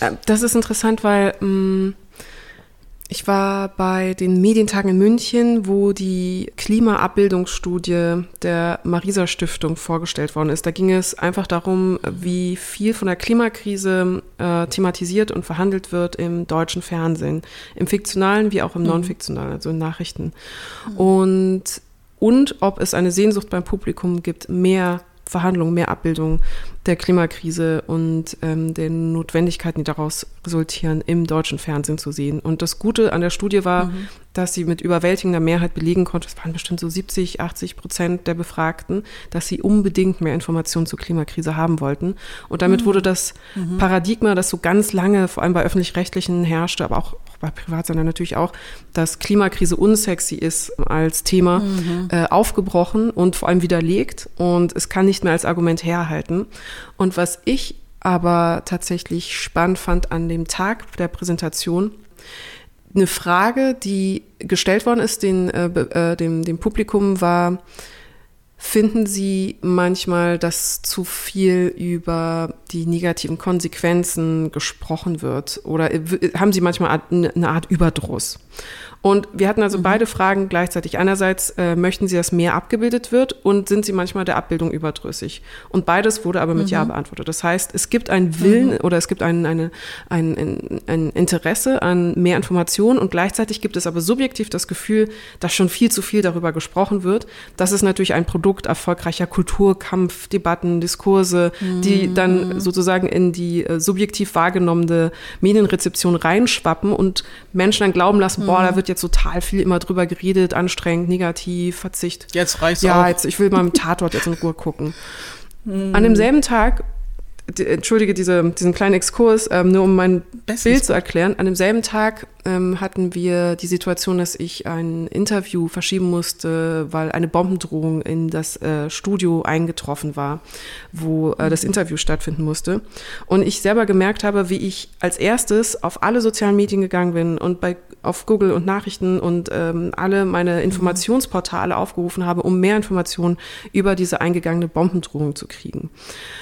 äh, das ist interessant, weil mh, mm, ich war bei den Medientagen in München, wo die Klimaabbildungsstudie der Marisa Stiftung vorgestellt worden ist. Da ging es einfach darum, wie viel von der Klimakrise äh, thematisiert und verhandelt wird im deutschen Fernsehen, im fiktionalen wie auch im mhm. non-fiktionalen, also in Nachrichten. Mhm. Und, und ob es eine Sehnsucht beim Publikum gibt, mehr Verhandlungen, mehr Abbildung der Klimakrise und ähm, den Notwendigkeiten, die daraus resultieren, im deutschen Fernsehen zu sehen. Und das Gute an der Studie war, mhm. dass sie mit überwältigender Mehrheit belegen konnte, es waren bestimmt so 70, 80 Prozent der Befragten, dass sie unbedingt mehr Informationen zur Klimakrise haben wollten. Und damit mhm. wurde das mhm. Paradigma, das so ganz lange, vor allem bei öffentlich-rechtlichen herrschte, aber auch bei Privatsendern natürlich auch, dass Klimakrise unsexy ist als Thema, mhm. äh, aufgebrochen und vor allem widerlegt. Und es kann nicht mehr als Argument herhalten. Und was ich aber tatsächlich spannend fand an dem Tag der Präsentation, eine Frage, die gestellt worden ist den, äh, äh, dem, dem Publikum, war, Finden Sie manchmal, dass zu viel über die negativen Konsequenzen gesprochen wird? Oder haben Sie manchmal eine Art Überdruss? Und wir hatten also mhm. beide Fragen gleichzeitig. Einerseits äh, möchten Sie, dass mehr abgebildet wird und sind Sie manchmal der Abbildung überdrüssig? Und beides wurde aber mit mhm. Ja beantwortet. Das heißt, es gibt einen Willen mhm. oder es gibt ein, eine, ein, ein, ein Interesse an mehr Informationen und gleichzeitig gibt es aber subjektiv das Gefühl, dass schon viel zu viel darüber gesprochen wird. Das ist natürlich ein Produkt erfolgreicher Kulturkampf, Debatten, Diskurse, die dann mhm. sozusagen in die äh, subjektiv wahrgenommene Medienrezeption reinschwappen und Menschen dann glauben lassen, boah, da wird jetzt jetzt total viel immer drüber geredet, anstrengend, negativ, Verzicht. Jetzt reicht's ja, auch. Ja, jetzt, ich will mal im Tatort jetzt in Ruhe gucken. An demselben Tag entschuldige diese, diesen kleinen Exkurs, ähm, nur um mein Bestens. Bild zu erklären. An demselben Tag ähm, hatten wir die Situation, dass ich ein Interview verschieben musste, weil eine Bombendrohung in das äh, Studio eingetroffen war, wo äh, das mhm. Interview stattfinden musste. Und ich selber gemerkt habe, wie ich als erstes auf alle sozialen Medien gegangen bin und bei, auf Google und Nachrichten und ähm, alle meine mhm. Informationsportale aufgerufen habe, um mehr Informationen über diese eingegangene Bombendrohung zu kriegen.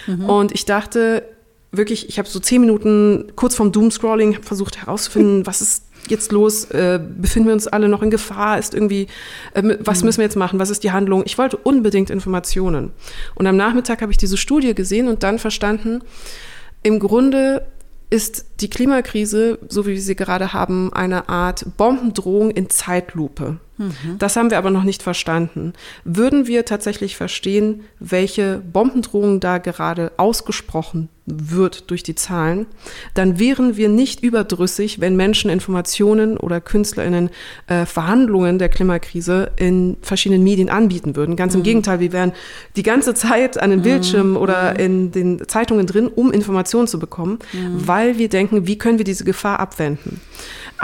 Mhm. Und ich dachte, dachte wirklich, ich habe so zehn Minuten kurz vorm Doomscrolling versucht herauszufinden, was ist jetzt los? Äh, befinden wir uns alle noch in Gefahr? Ist irgendwie, äh, was mhm. müssen wir jetzt machen? Was ist die Handlung? Ich wollte unbedingt Informationen. Und am Nachmittag habe ich diese Studie gesehen und dann verstanden, im Grunde ist die Klimakrise, so wie wir sie gerade haben, eine Art Bombendrohung in Zeitlupe. Mhm. Das haben wir aber noch nicht verstanden. Würden wir tatsächlich verstehen, welche Bombendrohung da gerade ausgesprochen wird durch die Zahlen, dann wären wir nicht überdrüssig, wenn Menschen Informationen oder KünstlerInnen äh, Verhandlungen der Klimakrise in verschiedenen Medien anbieten würden. Ganz mhm. im Gegenteil, wir wären die ganze Zeit an den mhm. Bildschirmen mhm. oder in den Zeitungen drin, um Informationen zu bekommen, mhm. weil wir denken, wie können wir diese Gefahr abwenden.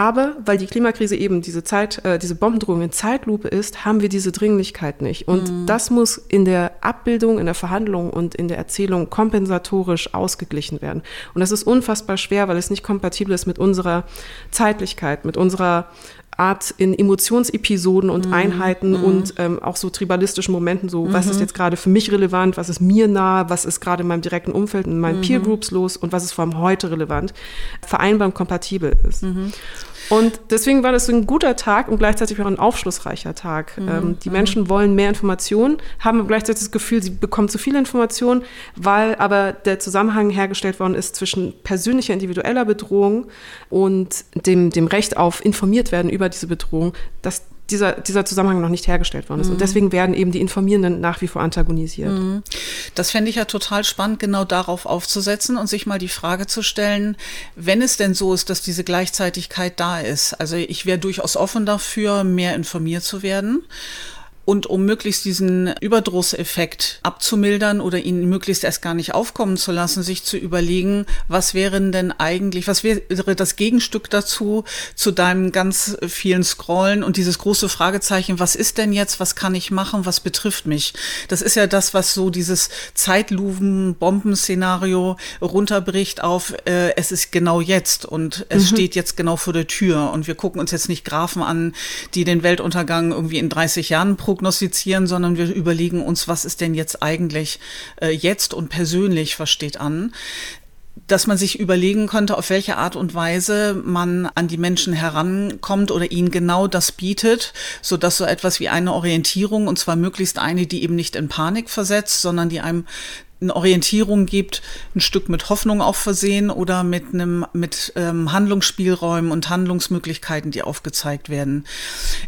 Aber weil die Klimakrise eben diese Zeit, äh, diese Bombendrohung in Zeitlupe ist, haben wir diese Dringlichkeit nicht. Und mhm. das muss in der Abbildung, in der Verhandlung und in der Erzählung kompensatorisch ausgeglichen werden. Und das ist unfassbar schwer, weil es nicht kompatibel ist mit unserer Zeitlichkeit, mit unserer Art in Emotionsepisoden und mhm. Einheiten mhm. und ähm, auch so tribalistischen Momenten, so mhm. was ist mhm. jetzt gerade für mich relevant, was ist mir nah, was ist gerade in meinem direkten Umfeld, in meinen mhm. Peer Groups los und was ist vor allem heute relevant, vereinbar und kompatibel ist. Mhm. Und deswegen war das so ein guter Tag und gleichzeitig auch ein aufschlussreicher Tag. Mhm. Ähm, die Menschen wollen mehr Informationen, haben gleichzeitig das Gefühl, sie bekommen zu viel Informationen, weil aber der Zusammenhang hergestellt worden ist zwischen persönlicher, individueller Bedrohung und dem, dem Recht auf informiert werden über diese Bedrohung, dass dieser, dieser Zusammenhang noch nicht hergestellt worden ist. Mhm. Und deswegen werden eben die Informierenden nach wie vor antagonisiert. Mhm. Das fände ich ja total spannend, genau darauf aufzusetzen und sich mal die Frage zu stellen, wenn es denn so ist, dass diese Gleichzeitigkeit da ist. Also ich wäre durchaus offen dafür, mehr informiert zu werden. Und um möglichst diesen Überdrusseffekt abzumildern oder ihn möglichst erst gar nicht aufkommen zu lassen, sich zu überlegen, was wären denn eigentlich, was wäre das Gegenstück dazu, zu deinem ganz vielen Scrollen und dieses große Fragezeichen, was ist denn jetzt, was kann ich machen, was betrifft mich? Das ist ja das, was so dieses Zeitluven-Bombenszenario runterbricht auf, äh, es ist genau jetzt und es mhm. steht jetzt genau vor der Tür und wir gucken uns jetzt nicht Graphen an, die den Weltuntergang irgendwie in 30 Jahren prognostizieren, prognostizieren, sondern wir überlegen uns, was ist denn jetzt eigentlich äh, jetzt und persönlich, was steht an. Dass man sich überlegen könnte, auf welche Art und Weise man an die Menschen herankommt oder ihnen genau das bietet, so dass so etwas wie eine Orientierung, und zwar möglichst eine, die eben nicht in Panik versetzt, sondern die einem eine Orientierung gibt, ein Stück mit Hoffnung auch versehen oder mit einem mit ähm, Handlungsspielräumen und Handlungsmöglichkeiten, die aufgezeigt werden.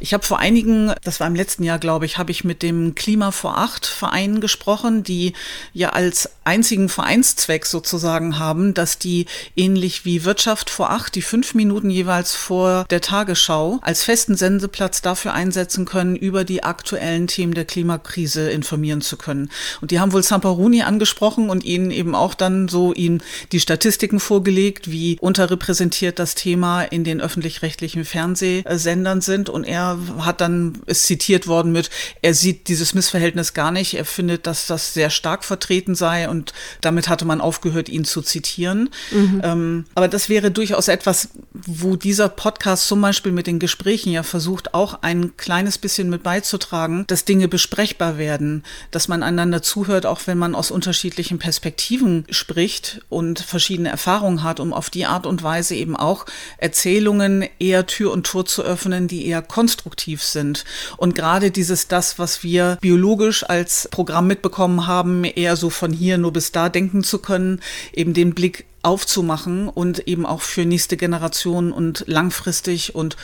Ich habe vor einigen, das war im letzten Jahr, glaube ich, habe ich mit dem Klima vor acht Vereinen gesprochen, die ja als einzigen Vereinszweck sozusagen haben, dass die ähnlich wie Wirtschaft vor acht, die fünf Minuten jeweils vor der Tagesschau als festen Sendeplatz dafür einsetzen können, über die aktuellen Themen der Klimakrise informieren zu können. Und die haben wohl Samparuni angesprochen angesprochen und ihnen eben auch dann so ihnen die Statistiken vorgelegt, wie unterrepräsentiert das Thema in den öffentlich-rechtlichen Fernsehsendern sind. Und er hat dann, ist zitiert worden mit, er sieht dieses Missverhältnis gar nicht. Er findet, dass das sehr stark vertreten sei und damit hatte man aufgehört, ihn zu zitieren. Mhm. Ähm, aber das wäre durchaus etwas, wo dieser Podcast zum Beispiel mit den Gesprächen ja versucht, auch ein kleines bisschen mit beizutragen, dass Dinge besprechbar werden, dass man einander zuhört, auch wenn man aus unterschiedlichen unterschiedlichen Perspektiven spricht und verschiedene Erfahrungen hat, um auf die Art und Weise eben auch Erzählungen eher Tür und Tor zu öffnen, die eher konstruktiv sind. Und gerade dieses das, was wir biologisch als Programm mitbekommen haben, eher so von hier nur bis da denken zu können, eben den Blick aufzumachen und eben auch für nächste Generationen und langfristig und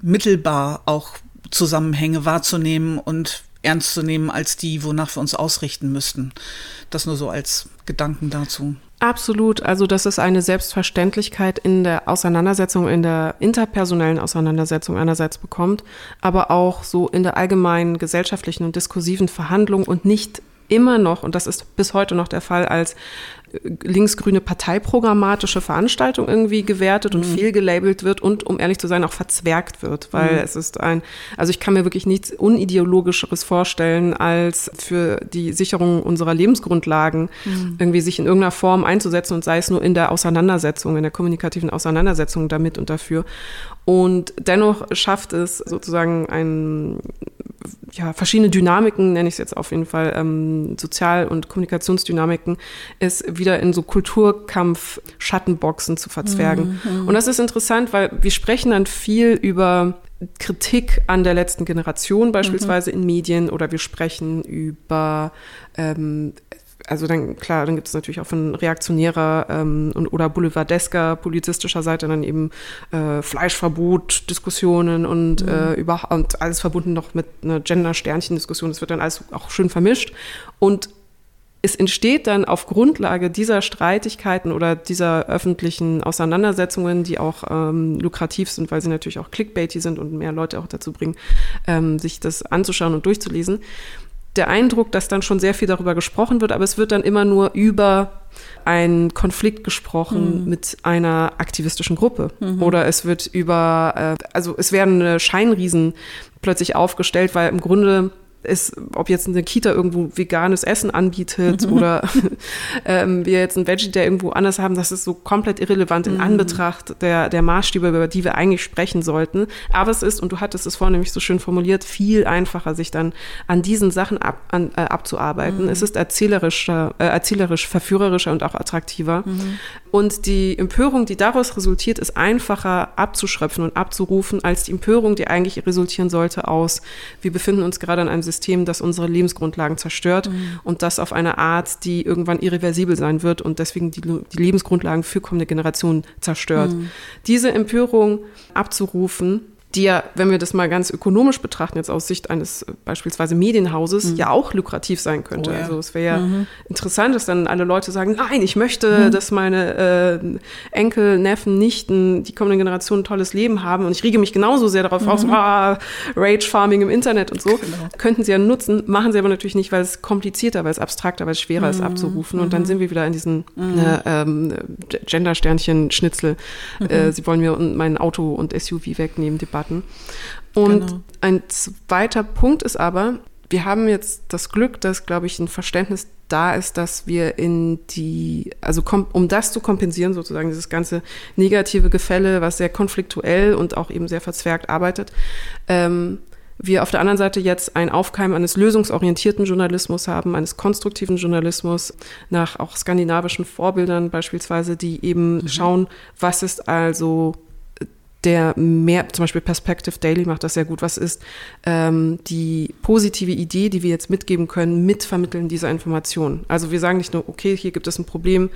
mittelbar auch Zusammenhänge wahrzunehmen und ernst zu nehmen als die, wonach wir uns ausrichten müssten. Das nur so als Gedanken dazu. Absolut. Also das ist eine Selbstverständlichkeit in der Auseinandersetzung, in der interpersonellen Auseinandersetzung einerseits bekommt, aber auch so in der allgemeinen gesellschaftlichen und diskursiven Verhandlung und nicht immer noch, und das ist bis heute noch der Fall, als linksgrüne parteiprogrammatische Veranstaltung irgendwie gewertet und mhm. fehlgelabelt wird und, um ehrlich zu sein, auch verzwergt wird, weil mhm. es ist ein, also ich kann mir wirklich nichts unideologischeres vorstellen, als für die Sicherung unserer Lebensgrundlagen mhm. irgendwie sich in irgendeiner Form einzusetzen und sei es nur in der Auseinandersetzung, in der kommunikativen Auseinandersetzung damit und dafür. Und dennoch schafft es sozusagen ein, ja, verschiedene Dynamiken, nenne ich es jetzt auf jeden Fall, ähm, Sozial- und Kommunikationsdynamiken, es wieder in so Kulturkampf-Schattenboxen zu verzwergen. Mhm. Und das ist interessant, weil wir sprechen dann viel über Kritik an der letzten Generation beispielsweise mhm. in Medien oder wir sprechen über ähm, also dann klar, dann gibt es natürlich auch von reaktionärer ähm, und, oder boulevardesker polizistischer Seite dann eben äh, Fleischverbot, Diskussionen und, mhm. äh, über, und alles verbunden noch mit einer Gender-Sternchen-Diskussion. Das wird dann alles auch schön vermischt. Und es entsteht dann auf Grundlage dieser Streitigkeiten oder dieser öffentlichen Auseinandersetzungen, die auch ähm, lukrativ sind, weil sie natürlich auch clickbaity sind und mehr Leute auch dazu bringen, ähm, sich das anzuschauen und durchzulesen, der Eindruck, dass dann schon sehr viel darüber gesprochen wird, aber es wird dann immer nur über einen Konflikt gesprochen mhm. mit einer aktivistischen Gruppe. Mhm. Oder es wird über, äh, also es werden Scheinriesen plötzlich aufgestellt, weil im Grunde ist, ob jetzt eine Kita irgendwo veganes Essen anbietet oder ähm, wir jetzt einen Veggie, der irgendwo anders haben, das ist so komplett irrelevant in mhm. Anbetracht der, der Maßstäbe, über die wir eigentlich sprechen sollten. Aber es ist, und du hattest es vorhin nämlich so schön formuliert, viel einfacher, sich dann an diesen Sachen ab, an, äh, abzuarbeiten. Mhm. Es ist erzählerischer, äh, erzählerisch, verführerischer und auch attraktiver. Mhm. Und die Empörung, die daraus resultiert, ist einfacher abzuschröpfen und abzurufen, als die Empörung, die eigentlich resultieren sollte aus, wir befinden uns gerade in einem System, das unsere Lebensgrundlagen zerstört mhm. und das auf eine Art, die irgendwann irreversibel sein wird und deswegen die, die Lebensgrundlagen für kommende Generationen zerstört. Mhm. Diese Empörung abzurufen, die ja, wenn wir das mal ganz ökonomisch betrachten, jetzt aus Sicht eines äh, beispielsweise Medienhauses, mhm. ja auch lukrativ sein könnte. Oh, ja. Also es wäre ja mhm. interessant, dass dann alle Leute sagen, nein, ich möchte, mhm. dass meine äh, Enkel, Neffen, Nichten, die kommende Generation ein tolles Leben haben und ich riege mich genauso sehr darauf aus, mhm. ah, Rage Farming im Internet und so. Genau. Könnten sie ja nutzen, machen sie aber natürlich nicht, weil es komplizierter, weil es abstrakter, weil es schwerer ist mhm. abzurufen. Und dann mhm. sind wir wieder in diesen äh, ähm, Gender-Sternchen-Schnitzel. Äh, sie wollen mir mein Auto und SUV wegnehmen, Debatten. Und genau. ein zweiter Punkt ist aber, wir haben jetzt das Glück, dass, glaube ich, ein Verständnis da ist, dass wir in die, also um das zu kompensieren, sozusagen dieses ganze negative Gefälle, was sehr konfliktuell und auch eben sehr verzwergt arbeitet, ähm, wir auf der anderen Seite jetzt ein Aufkeimen eines lösungsorientierten Journalismus haben, eines konstruktiven Journalismus nach auch skandinavischen Vorbildern beispielsweise, die eben mhm. schauen, was ist also der mehr, zum Beispiel Perspective Daily macht das sehr gut. Was ist ähm, die positive Idee, die wir jetzt mitgeben können, mitvermitteln dieser Information? Also wir sagen nicht nur, okay, hier gibt es ein Problem,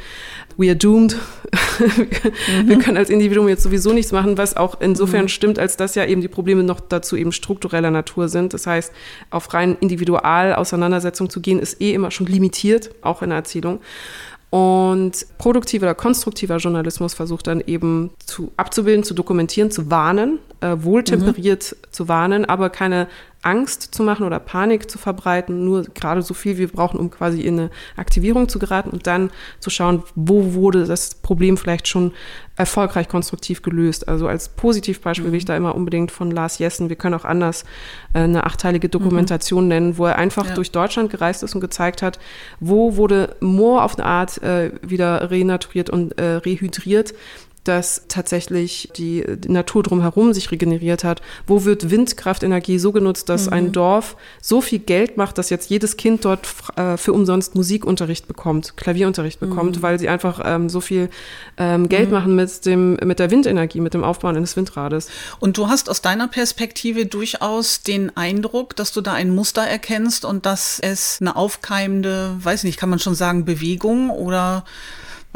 we are doomed. mhm. Wir können als Individuum jetzt sowieso nichts machen, was auch insofern mhm. stimmt, als dass ja eben die Probleme noch dazu eben struktureller Natur sind. Das heißt, auf rein individual Auseinandersetzung zu gehen, ist eh immer schon limitiert, auch in der Erzählung. Und produktiver oder konstruktiver Journalismus versucht dann eben zu, abzubilden, zu dokumentieren, zu warnen, äh, wohltemperiert mhm. zu warnen, aber keine Angst zu machen oder Panik zu verbreiten, nur gerade so viel wir brauchen, um quasi in eine Aktivierung zu geraten und dann zu schauen, wo wurde das Problem vielleicht schon erfolgreich konstruktiv gelöst. Also als Positivbeispiel mhm. will ich da immer unbedingt von Lars Jessen, wir können auch anders äh, eine achteilige Dokumentation mhm. nennen, wo er einfach ja. durch Deutschland gereist ist und gezeigt hat, wo wurde Moor auf eine Art äh, wieder renaturiert und äh, rehydriert dass tatsächlich die, die, Natur drumherum sich regeneriert hat? Wo wird Windkraftenergie so genutzt, dass mhm. ein Dorf so viel Geld macht, dass jetzt jedes Kind dort äh, für umsonst Musikunterricht bekommt, Klavierunterricht bekommt, mhm. weil sie einfach ähm, so viel ähm, Geld mhm. machen mit, dem, mit der Windenergie, mit dem Aufbauen eines Windrades. Und du hast aus deiner Perspektive durchaus den Eindruck, dass du da ein Muster erkennst und dass es eine aufkeimende, weiß nicht, kann man schon sagen, Bewegung oder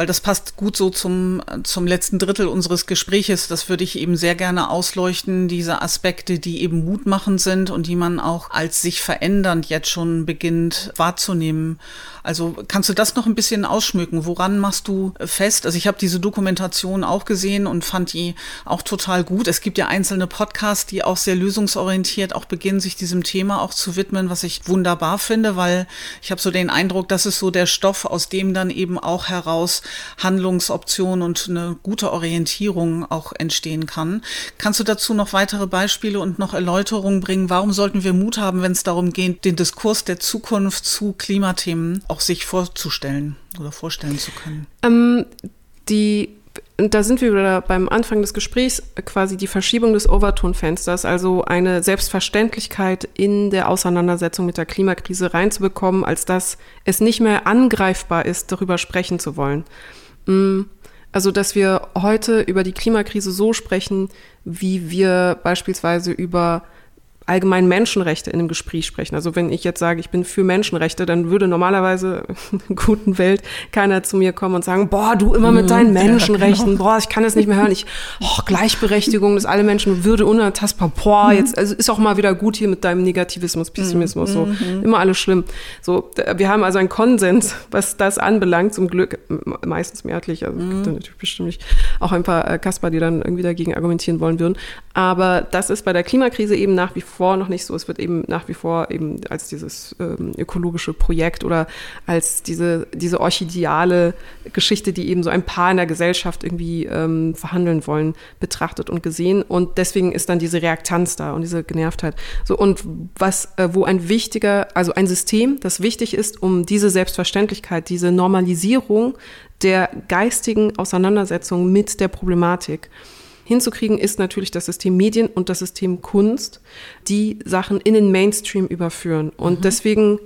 weil das passt gut so zum, zum letzten Drittel unseres Gespräches. Das würde ich eben sehr gerne ausleuchten, diese Aspekte, die eben mutmachend sind und die man auch als sich verändernd jetzt schon beginnt wahrzunehmen. Also kannst du das noch ein bisschen ausschmücken? Woran machst du fest? Also ich habe diese Dokumentation auch gesehen und fand die auch total gut. Es gibt ja einzelne Podcasts, die auch sehr lösungsorientiert auch beginnen, sich diesem Thema auch zu widmen, was ich wunderbar finde, weil ich habe so den Eindruck, das ist so der Stoff, aus dem dann eben auch heraus Handlungsoptionen und eine gute Orientierung auch entstehen kann. Kannst du dazu noch weitere Beispiele und noch Erläuterungen bringen? Warum sollten wir Mut haben, wenn es darum geht, den Diskurs der Zukunft zu Klimathemen auch sich vorzustellen oder vorstellen zu können? Ähm, die und da sind wir wieder beim Anfang des Gesprächs, quasi die Verschiebung des Overtonfensters, also eine Selbstverständlichkeit in der Auseinandersetzung mit der Klimakrise reinzubekommen, als dass es nicht mehr angreifbar ist, darüber sprechen zu wollen. Mm, also, dass wir heute über die Klimakrise so sprechen, wie wir beispielsweise über allgemein Menschenrechte in einem Gespräch sprechen. Also wenn ich jetzt sage, ich bin für Menschenrechte, dann würde normalerweise in einer guten Welt keiner zu mir kommen und sagen, boah, du immer mit deinen Menschenrechten, genau. boah, ich kann das nicht mehr hören. Ich, oh, Gleichberechtigung, dass alle Menschen Würde unantastbar, boah, mhm. jetzt also ist auch mal wieder gut hier mit deinem Negativismus, Pessimismus, so mhm. immer alles schlimm. So, wir haben also einen Konsens, was das anbelangt, zum Glück meistens mehrheitlich. Also mhm. gibt natürlich bestimmt auch ein paar äh, Kasper, die dann irgendwie dagegen argumentieren wollen würden. Aber das ist bei der Klimakrise eben nach wie vor noch nicht so. Es wird eben nach wie vor eben als dieses ähm, ökologische Projekt oder als diese, diese orchideale Geschichte, die eben so ein Paar in der Gesellschaft irgendwie ähm, verhandeln wollen, betrachtet und gesehen. Und deswegen ist dann diese Reaktanz da und diese Genervtheit. So, und was, äh, wo ein wichtiger, also ein System, das wichtig ist, um diese Selbstverständlichkeit, diese Normalisierung der geistigen Auseinandersetzung mit der Problematik hinzukriegen, ist natürlich das System Medien und das System Kunst, die Sachen in den Mainstream überführen. Und mhm. deswegen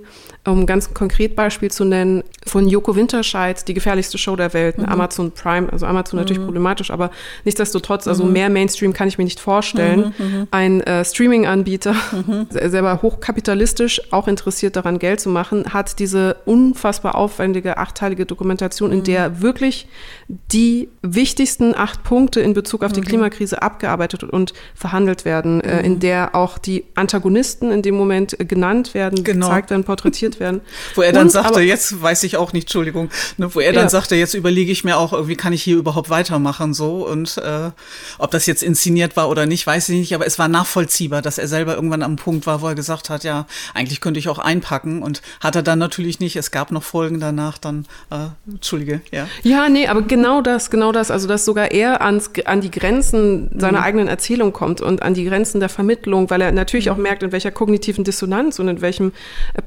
Um ein ganz konkret Beispiel zu nennen, von Joko Winterscheid, die gefährlichste Show der Welt, mhm. Amazon Prime, also Amazon natürlich mhm. problematisch, aber nichtsdestotrotz, also mhm. mehr Mainstream kann ich mir nicht vorstellen. Mhm, mhm. Ein äh, Streaming-Anbieter, selber hochkapitalistisch, auch interessiert daran, Geld zu machen, hat diese unfassbar aufwendige achteilige Dokumentation, in der wirklich die wichtigsten acht Punkte in Bezug auf die Klimakrise abgearbeitet und verhandelt werden, äh, in der auch die Antagonisten in dem Moment äh, genannt werden, genau. gezeigt werden, porträtiert werden. Wo er dann und, sagte, jetzt weiß ich auch nicht, Entschuldigung, ne, wo er dann ja. sagte, jetzt überlege ich mir auch, wie kann ich hier überhaupt weitermachen so und äh, ob das jetzt inszeniert war oder nicht, weiß ich nicht, aber es war nachvollziehbar, dass er selber irgendwann am Punkt war, wo er gesagt hat, ja, eigentlich könnte ich auch einpacken und hat er dann natürlich nicht. Es gab noch Folgen danach, dann, äh, Entschuldige, ja. Ja, nee, aber genau das, genau das, also dass sogar er ans, an die Grenzen seiner mhm. eigenen Erzählung kommt und an die Grenzen der Vermittlung, weil er natürlich auch mhm. merkt, in welcher kognitiven Dissonanz und in welchem äh,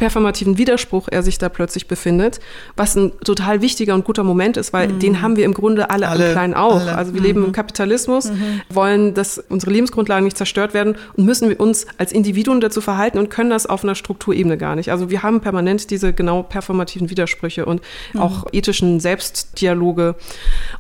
Widerspruch er sich da plötzlich befindet, was ein total wichtiger und guter Moment ist, weil mhm. den haben wir im Grunde alle, alle am Kleinen auch. Alle. Also wir mhm. leben im Kapitalismus, mhm. wollen, dass unsere Lebensgrundlagen nicht zerstört werden und müssen wir uns als Individuen dazu verhalten und können das auf einer Strukturebene gar nicht. Also wir haben permanent diese genau performativen Widersprüche und mhm. auch ethischen Selbstdialoge.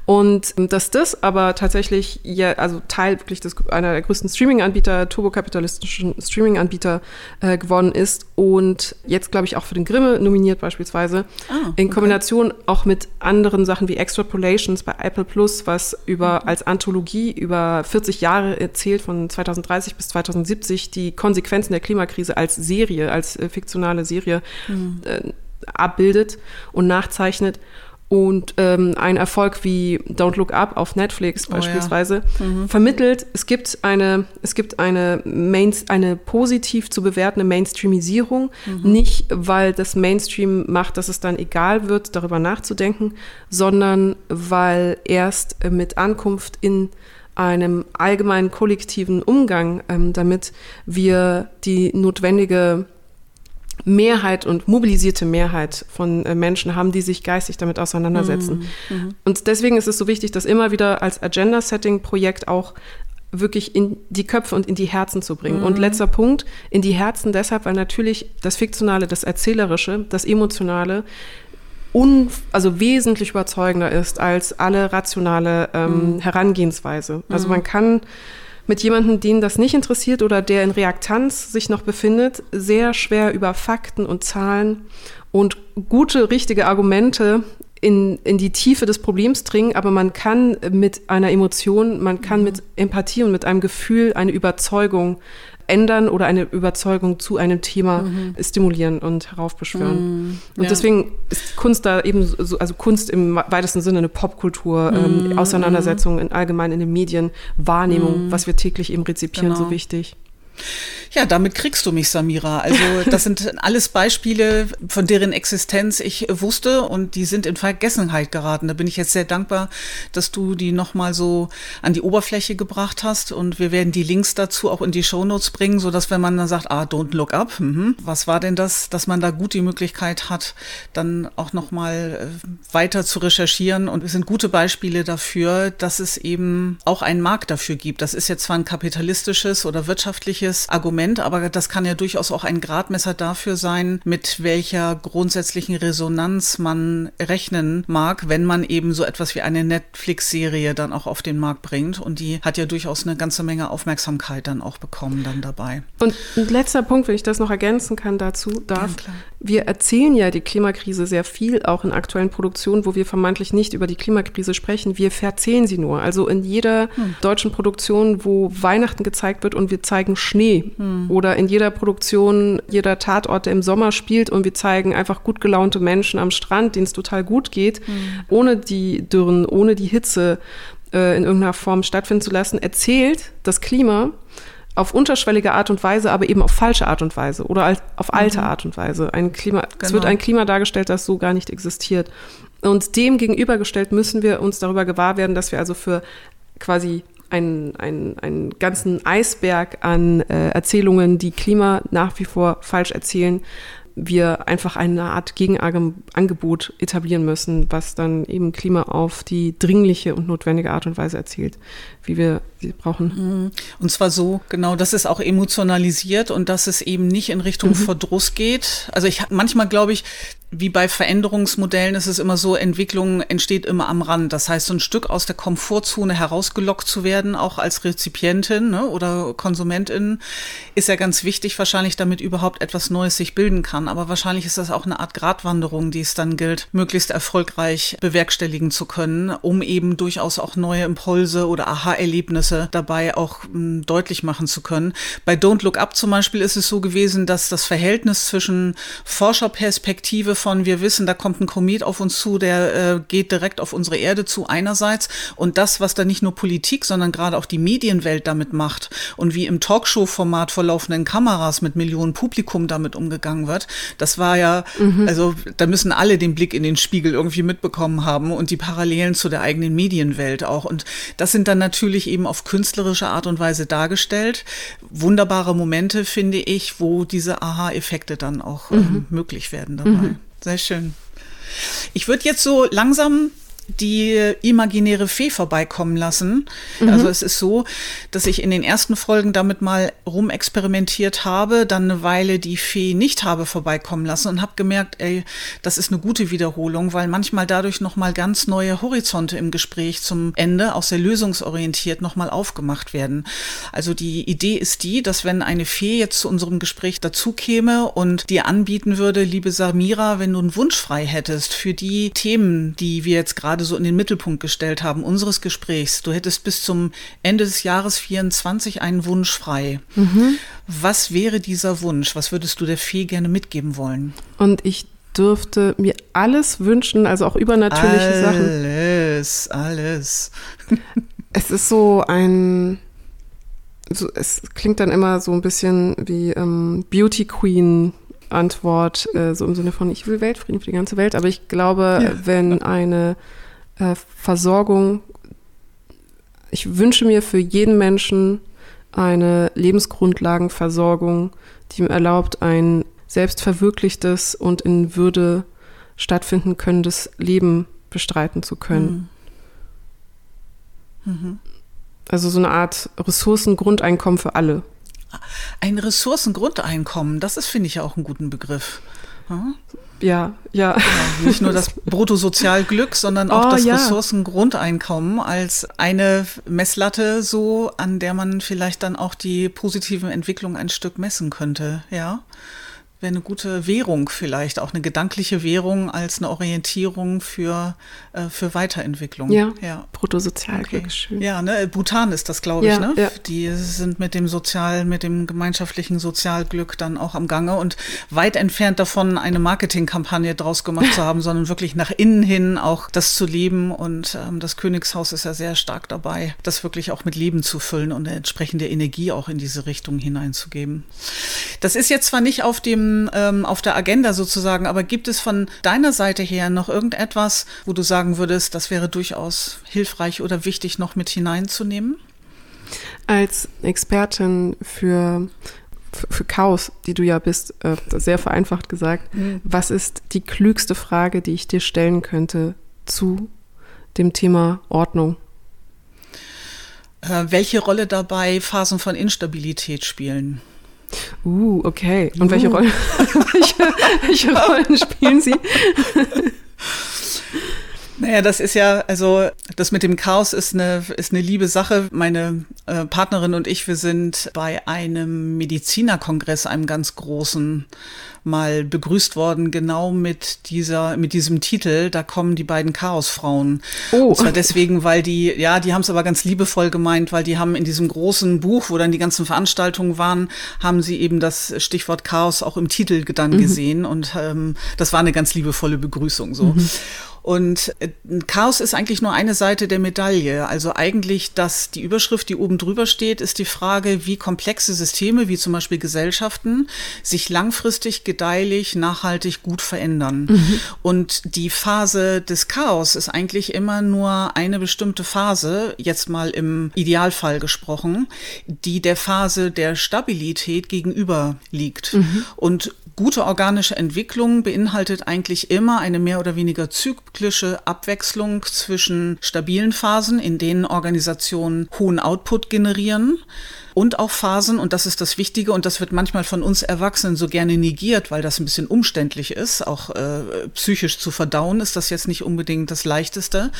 Und dass das aber tatsächlich ja, also Teil wirklich des, einer der größten Streaming-Anbieter, turbokapitalistischen Streaming-Anbieter äh, geworden ist und jetzt, glaube ich, auch für den Grimme nominiert beispielsweise. Ah, in Kombination auch mit anderen Sachen wie Extrapolations bei Apple Plus, was über mhm. als Anthologie über 40 Jahre erzählt, von 2030 bis 2070, die Konsequenzen der Klimakrise als Serie, als äh, fiktionale Serie mhm. äh, abbildet und nachzeichnet. Und ähm, ein Erfolg wie Don't Look Up auf Netflix beispielsweise oh, ja. mhm. vermittelt, es gibt eine, es gibt eine, Main, eine positiv zu bewertende Mainstreamisierung, mhm. nicht weil das Mainstream macht, dass es dann egal wird, darüber nachzudenken, sondern weil erst mit Ankunft in einem allgemeinen kollektiven Umgang ähm, damit wir die notwendige Mehrheit und mobilisierte Mehrheit von äh, Menschen haben, die sich geistig damit auseinandersetzen. Mhm. mhm. Und deswegen ist es so wichtig, das immer wieder als Agenda-Setting-Projekt auch wirklich in die Köpfe und in die Herzen zu bringen. Mhm. Und letzter Punkt, in die Herzen deshalb, weil natürlich das Fiktionale, das Erzählerische, das Emotionale un, also wesentlich überzeugender ist als alle rationale ähm, mhm. Herangehensweise. Also man kann mit jemandem, den das nicht interessiert oder der in Reaktanz sich noch befindet, sehr schwer über Fakten und Zahlen und gute, richtige Argumente in, in die Tiefe des Problems dringen, aber man kann mit einer Emotion, man kann mhm. mit Empathie und mit einem Gefühl eine Überzeugung ändern oder eine Überzeugung zu einem Thema mhm. stimulieren und heraufbeschwören. Mhm. Und ja. deswegen ist Kunst da eben so, also Kunst im weitesten Sinne eine Popkultur, ähm, mhm. Auseinandersetzung in allgemein in den Medien, Wahrnehmung, mhm. was wir täglich eben rezipieren, genau. so wichtig. Ja, damit kriegst du mich, Samira. Also das sind alles Beispiele, von deren Existenz ich wusste und die sind in Vergessenheit geraten. Da bin ich jetzt sehr dankbar, dass du die nochmal so an die Oberfläche gebracht hast und wir werden die Links dazu auch in die Shownotes bringen, so dass wenn man dann sagt, ah, don't look up, mhm. was war denn das, dass man da gut die Möglichkeit hat, dann auch nochmal äh, weiter zu recherchieren und es sind gute Beispiele dafür, dass es eben auch einen Markt dafür gibt. Das ist jetzt zwar ein kapitalistisches oder wirtschaftliches Argument, Argument, aber das kann ja durchaus auch ein Gradmesser dafür sein, mit welcher grundsätzlichen Resonanz man rechnen mag, wenn man eben so etwas wie eine Netflix-Serie dann auch auf den Markt bringt. Und die hat ja durchaus eine ganze Menge Aufmerksamkeit dann auch bekommen dann dabei. Und ein letzter Punkt, wenn ich das noch ergänzen kann dazu, darf. Ja, wir erzählen ja die Klimakrise sehr viel, auch in aktuellen Produktionen, wo wir vermeintlich nicht über die Klimakrise sprechen. Wir verzählen sie nur. Also in jeder hm. deutschen Produktion, wo Weihnachten gezeigt wird und wir zeigen Schnee, hm Mhm. Oder in jeder Produktion, jeder Tatort, der im Sommer spielt und wir zeigen einfach gut gelaunte Menschen am Strand, denen es total gut geht, mhm. ohne die Dürren, ohne die Hitze äh, in irgendeiner Form stattfinden zu lassen, erzählt das Klima auf unterschwellige Art und Weise, aber eben auf falsche Art und Weise oder auf alte mhm. Art und Weise. Ein Klima, genau. Es wird genau. ein Klima dargestellt, das so gar nicht existiert. Und dem gegenübergestellt müssen wir uns darüber gewahr werden, dass wir also für quasi einen, einen, einen ganzen Eisberg an äh, Erzählungen, die Klima nach wie vor falsch erzählen, wir einfach eine Art Gegenangebot etablieren müssen, was dann eben Klima auf die dringliche und notwendige Art und Weise erzielt, wie wir sie brauchen. Mhm. Und zwar so, genau, dass es auch emotionalisiert und dass es eben nicht in Richtung mhm. Verdruss geht. Also ich manchmal glaube ich, wie bei Veränderungsmodellen ist es immer so, Entwicklung entsteht immer am Rand. Das heißt, so ein Stück aus der Komfortzone herausgelockt zu werden, auch als Rezipientin ne, oder Konsumentin, ist ja ganz wichtig wahrscheinlich, damit überhaupt etwas Neues sich bilden kann. Aber wahrscheinlich ist das auch eine Art Gratwanderung, die es dann gilt, möglichst erfolgreich bewerkstelligen zu können, um eben durchaus auch neue Impulse oder Aha-Erlebnisse dabei auch m, hm, deutlich machen zu können. Bei Don't Look Up zum Beispiel ist es so gewesen, dass das Verhältnis zwischen Forscherperspektive von, wir wissen, da kommt ein Komet auf uns zu, der äh, geht direkt auf unsere Erde zu einerseits und das, was da nicht nur Politik, sondern gerade auch die Medienwelt damit macht und wie im Talkshow-Format vor laufenden Kameras mit Millionen Publikum damit umgegangen wird, das war ja, mhm. also da müssen alle den Blick in den Spiegel irgendwie mitbekommen haben und die Parallelen zu der eigenen Medienwelt auch. Und das sind dann natürlich eben auf künstlerische Art und Weise dargestellt. Wunderbare Momente, finde ich, wo diese Aha-Effekte dann auch ähm, mhm. möglich werden dabei. Mhm. Sehr schön. Ich würde jetzt so langsam die imaginäre Fee vorbeikommen lassen. Mhm. Also es ist so, dass ich in den ersten Folgen damit mal rumexperimentiert habe, dann eine Weile die Fee nicht habe vorbeikommen lassen und habe gemerkt, ey, das ist eine gute Wiederholung, weil manchmal dadurch noch mal ganz neue Horizonte im Gespräch zum Ende, auch sehr lösungsorientiert, noch mal aufgemacht werden. Also die Idee ist die, dass wenn eine Fee jetzt zu unserem Gespräch dazu käme und dir anbieten würde, liebe Samira, wenn du einen Wunsch frei hättest für die Themen, die wir jetzt gerade gerade so in den Mittelpunkt gestellt haben, unseres Gesprächs. Du hättest bis zum Ende des Jahres 24 einen Wunsch frei. Mhm. Was wäre dieser Wunsch? Was würdest du der Fee gerne mitgeben wollen? Und ich dürfte mir alles wünschen, also auch übernatürliche alles, Sachen. Alles, alles. es ist so ein, so, es klingt dann immer so ein bisschen wie ähm, Beauty Queen Antwort, äh, so im Sinne von, ich will Weltfrieden für die ganze Welt, aber ich glaube, ja. wenn eine äh, Versorgung. Ich wünsche mir für jeden Menschen eine Lebensgrundlagenversorgung, die ihm erlaubt, ein selbstverwirklichtes und in Würde stattfinden könnendes Leben bestreiten zu können. Mhm. Mhm. Also so eine Art Ressourcengrundeinkommen für alle. Ein Ressourcengrundeinkommen, das ist, finde ich, auch einen guten Begriff. Hm? Ja, ja. Genau. Nicht nur das Bruttosozialglück, sondern auch oh, das ja. Ressourcengrundeinkommen als eine Messlatte, so an der man vielleicht dann auch die positiven Entwicklungen ein Stück messen könnte. Ja wäre eine gute Währung vielleicht, auch eine gedankliche Währung als eine Orientierung für, äh, für Weiterentwicklung. Ja, ja. Bruttosozialglück, okay. schön. Ja, ne, Bhutan ist das, glaube ich, ne? Ja. Die sind mit dem Sozial, mit dem gemeinschaftlichen Sozialglück dann auch am Gange und weit entfernt davon, eine Marketingkampagne draus gemacht zu haben, sondern wirklich nach innen hin auch das zu leben und ähm, das Königshaus ist ja sehr stark dabei, das wirklich auch mit Leben zu füllen und eine entsprechende Energie auch in diese Richtung hineinzugeben. Das ist jetzt zwar nicht auf dem ähm, auf der Agenda sozusagen, aber gibt es von deiner Seite her noch irgendetwas, wo du sagen würdest, das wäre durchaus hilfreich oder wichtig noch mit hineinzunehmen? Als Expertin für für Chaos, die du ja bist, äh, sehr vereinfacht gesagt, mhm. was ist die klügste Frage, die ich dir stellen könnte zu dem Thema Ordnung? Äh, welche Rolle dabei Phasen von Instabilität spielen? Uh, okay. Und uh. welche, Rolle, welche, welche Rollen spielen Sie? Naja, das ist ja, also das mit dem Chaos ist eine, ist eine liebe Sache. Meine äh, Partnerin und ich, wir sind bei einem Medizinerkongress, einem ganz großen, mal begrüßt worden, genau mit dieser, mit diesem Titel. Da kommen die beiden Chaosfrauen. Oh. Und zwar deswegen, weil die, ja, die haben es aber ganz liebevoll gemeint, weil die haben in diesem großen Buch, wo dann die ganzen Veranstaltungen waren, haben sie eben das Stichwort Chaos auch im Titel dann mhm. gesehen. Und ähm, das war eine ganz liebevolle Begrüßung so. Mhm. Und äh, Chaos ist eigentlich nur eine Seite der Medaille. Also eigentlich, dass die Überschrift, die oben drüber steht, ist die Frage, wie komplexe Systeme, wie zum Beispiel Gesellschaften, sich langfristig gedeihlich, nachhaltig, gut verändern. Mhm. Und die Phase des Chaos ist eigentlich immer nur eine bestimmte Phase, jetzt mal im Idealfall gesprochen, die der Phase der Stabilität gegenüber liegt. Mhm. Und gute organische Entwicklung beinhaltet eigentlich immer eine mehr oder weniger zyklische Abwechslung zwischen stabilen Phasen, in denen Organisationen hohen Output generieren, und auch Phasen, und das ist das Wichtige, und das wird manchmal von uns Erwachsenen so gerne negiert, weil das ein bisschen umständlich ist, auch äh, psychisch zu verdauen, ist das jetzt nicht unbedingt das Leichteste,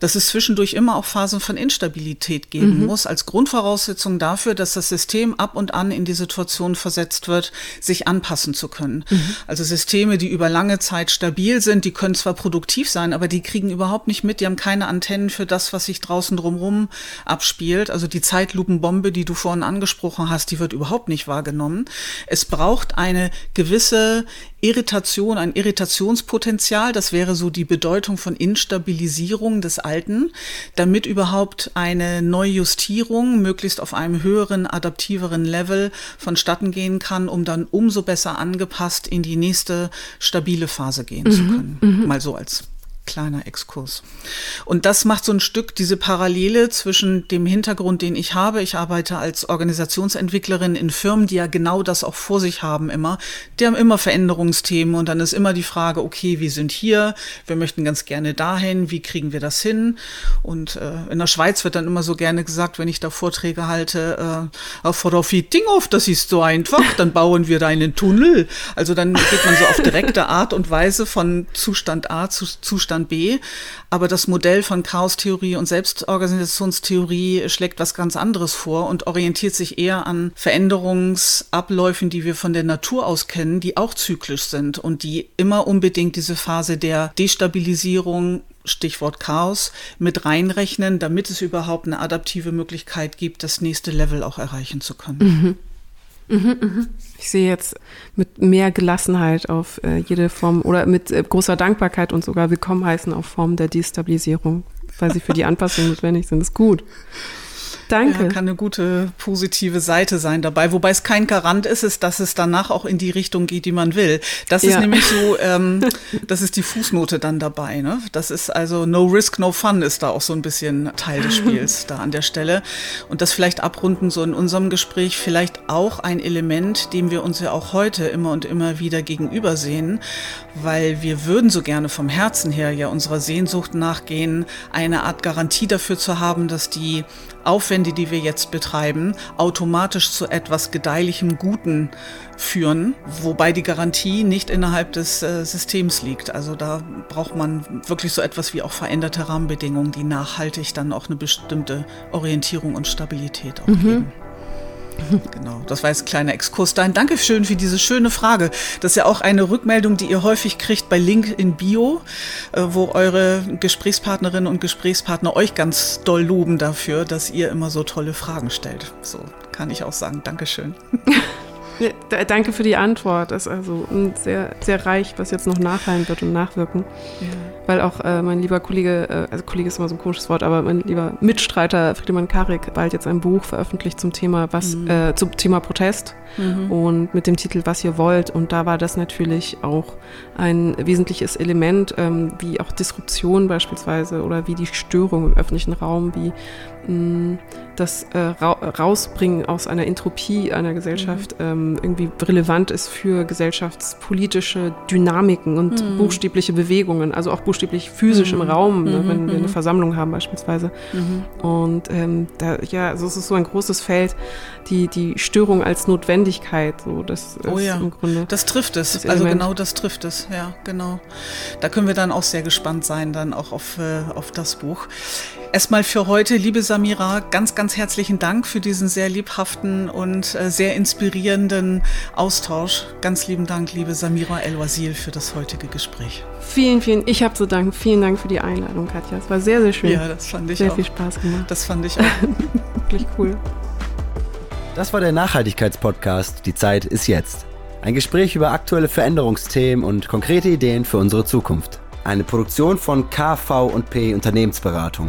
dass es zwischendurch immer auch Phasen von Instabilität geben mhm. muss, als Grundvoraussetzung dafür, dass das System ab und an in die Situation versetzt wird, sich anpassen zu können. Mhm. Also Systeme, die über lange Zeit stabil sind, die können zwar produktiv sein, aber die kriegen überhaupt nicht mit, die haben keine Antennen für das, was sich draußen drumherum abspielt. Also die Zeitlupenbombe, die du vorhin angesprochen hast, die wird überhaupt nicht wahrgenommen. Es braucht eine gewisse Irritation, ein Irritationspotenzial, das wäre so die Bedeutung von Instabilisierung des Alten, damit überhaupt eine Neujustierung möglichst auf einem höheren, adaptiveren Level vonstatten gehen kann, um dann umso besser angepasst in die nächste stabile Phase gehen mhm, zu können. Mhm. Mal so als kleiner Exkurs. Und das macht so ein Stück diese Parallele zwischen dem Hintergrund, den ich habe. Ich arbeite als Organisationsentwicklerin in Firmen, die ja genau das auch vor sich haben immer. Die haben immer Veränderungsthemen und dann ist immer die Frage, okay, wir sind hier, wir möchten ganz gerne dahin, wie kriegen wir das hin? Und äh, in der Schweiz wird dann immer so gerne gesagt, wenn ich da Vorträge halte, äh, auf Dinghof, das ist so einfach, dann bauen wir da einen Tunnel. Also dann geht man so auf direkte Art und Weise von Zustand A zu Zustand Zustand B. Aber das Modell von Chaostheorie und Selbstorganisationstheorie schlägt was ganz anderes vor und orientiert sich eher an Veränderungsabläufen, die wir von der Natur aus kennen, die auch zyklisch sind und die immer unbedingt diese Phase der Destabilisierung Stichwort Chaos mit reinrechnen, damit es überhaupt eine adaptive Möglichkeit gibt, das nächste Level auch erreichen zu können. Mhm. Ich sehe jetzt mit mehr Gelassenheit auf äh, jede Form oder mit äh, großer Dankbarkeit und sogar willkommen heißen auf Formen der Destabilisierung, weil sie für die Anpassung notwendig sind. Das ist gut. Danke. Ja, kann eine gute positive Seite sein dabei. Wobei es kein Garant ist, ist, dass es danach auch in die Richtung geht, die man will. Das ist ja. nämlich so, ähm, das ist die Fußnote dann dabei. Ne? Das ist also No Risk, No Fun ist da auch so ein bisschen Teil des Spiels da an der Stelle. Und das vielleicht abrunden so in unserem Gespräch vielleicht auch ein Element, dem wir uns ja auch heute immer und immer wieder gegenüber sehen, weil wir würden so gerne vom Herzen her ja unserer Sehnsucht nachgehen, eine Art Garantie dafür zu haben, dass die Aufwände, die wir jetzt betreiben, automatisch zu etwas gedeihlichem Guten führen, wobei die Garantie nicht innerhalb des äh, Systems liegt. Also da braucht man wirklich so etwas wie auch veränderte Rahmenbedingungen, die nachhaltig dann auch eine bestimmte Orientierung und Stabilität auch mhm. geben. Genau, das war jetzt ein kleiner Exkurs dahin. Dankeschön für diese schöne Frage. Das ist ja auch eine Rückmeldung, die ihr häufig kriegt bei Link in Bio, äh, wo eure Gesprächspartnerinnen und Gesprächspartner euch ganz doll loben dafür, dass ihr immer so tolle Fragen stellt. So kann ich auch sagen. Dankeschön. Danke für die Antwort. Das ist also sehr, sehr reich, was jetzt noch nachhallen wird und nachwirken. Ja. Weil auch äh, mein lieber Kollege, äh, also Kollege ist immer so ein komisches Wort, aber mein lieber Mitstreiter Friedemann Karik bald jetzt ein Buch veröffentlicht zum Thema, was, mhm. äh, zum Thema Protest mhm. und mit dem Titel Was ihr wollt. Und da war das natürlich auch ein wesentliches Element, ähm, wie auch Disruption beispielsweise oder wie die Störung im öffentlichen Raum, wie mh, das äh, ra Rausbringen aus einer Entropie einer Gesellschaft mhm. ähm, irgendwie relevant ist für gesellschaftspolitische Dynamiken und mhm. buchstäbliche Bewegungen, also auch buchstäblich physisch mhm. im Raum, ne, wenn wir eine mhm. Versammlung haben beispielsweise. Mhm. Und ähm, da, ja, also es ist so ein großes Feld, die, die Störung als Notwendigkeit, so das oh ja. im Grunde. Das trifft es, also genau das trifft es, ja, genau. Da können wir dann auch sehr gespannt sein, dann auch auf, äh, auf das Buch. Erstmal für heute, liebe Samira, ganz, ganz herzlichen Dank für diesen sehr lebhaften und äh, sehr inspirierenden Austausch. Ganz lieben Dank, liebe Samira El-Wazil, für das heutige Gespräch. Vielen, vielen, ich habe zu danken. Vielen Dank für die Einladung, Katja. Es war sehr, sehr schön. Ja, das fand ich sehr auch. Sehr viel Spaß gemacht. Das fand ich auch. Wirklich cool. Das war der Nachhaltigkeitspodcast Die Zeit ist jetzt. Ein Gespräch über aktuelle Veränderungsthemen und konkrete Ideen für unsere Zukunft. Eine Produktion von KV und P Unternehmensberatung.